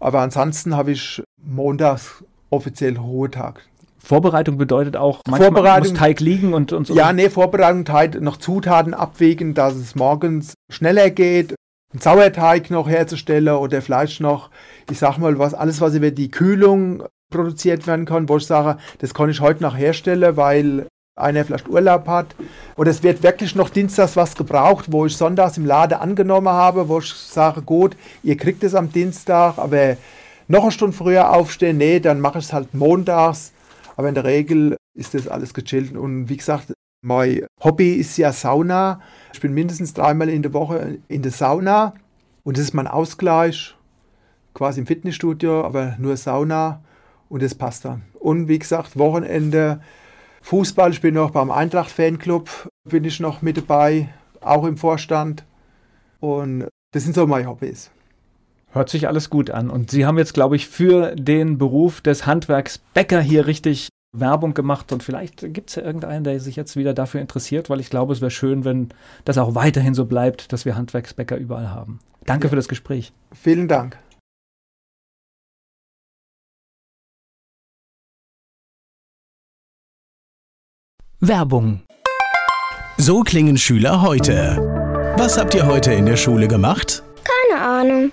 Aber ansonsten habe ich montags offiziell Ruhetag. Vorbereitung bedeutet auch, manchmal muss Teig liegen und, und so. Ja, nee, Vorbereitung, Teig, noch Zutaten abwägen, dass es morgens schneller geht, einen Sauerteig noch herzustellen oder vielleicht noch, ich sag mal, was, alles, was über die Kühlung produziert werden kann, wo ich sage, das kann ich heute noch herstellen, weil einer vielleicht Urlaub hat. Oder es wird wirklich noch dienstags was gebraucht, wo ich sonntags im Laden angenommen habe, wo ich sage, gut, ihr kriegt es am Dienstag, aber noch eine Stunde früher aufstehen, nee, dann mache ich es halt montags aber in der Regel ist das alles gechillt. Und wie gesagt, mein Hobby ist ja Sauna. Ich bin mindestens dreimal in der Woche in der Sauna. Und das ist mein Ausgleich, quasi im Fitnessstudio, aber nur Sauna. Und das passt dann. Und wie gesagt, Wochenende Fußball. Ich bin noch beim Eintracht-Fanclub, bin ich noch mit dabei, auch im Vorstand. Und Das sind so meine Hobbys. Hört sich alles gut an. Und Sie haben jetzt, glaube ich, für den Beruf des Handwerksbäcker hier richtig Werbung gemacht und vielleicht gibt es ja irgendeinen, der sich jetzt wieder dafür interessiert, weil ich glaube, es wäre schön, wenn das auch weiterhin so bleibt, dass wir Handwerksbäcker überall haben. Danke ja. für das Gespräch. Vielen Dank. Werbung. So klingen Schüler heute. Was habt ihr heute in der Schule gemacht? Keine Ahnung.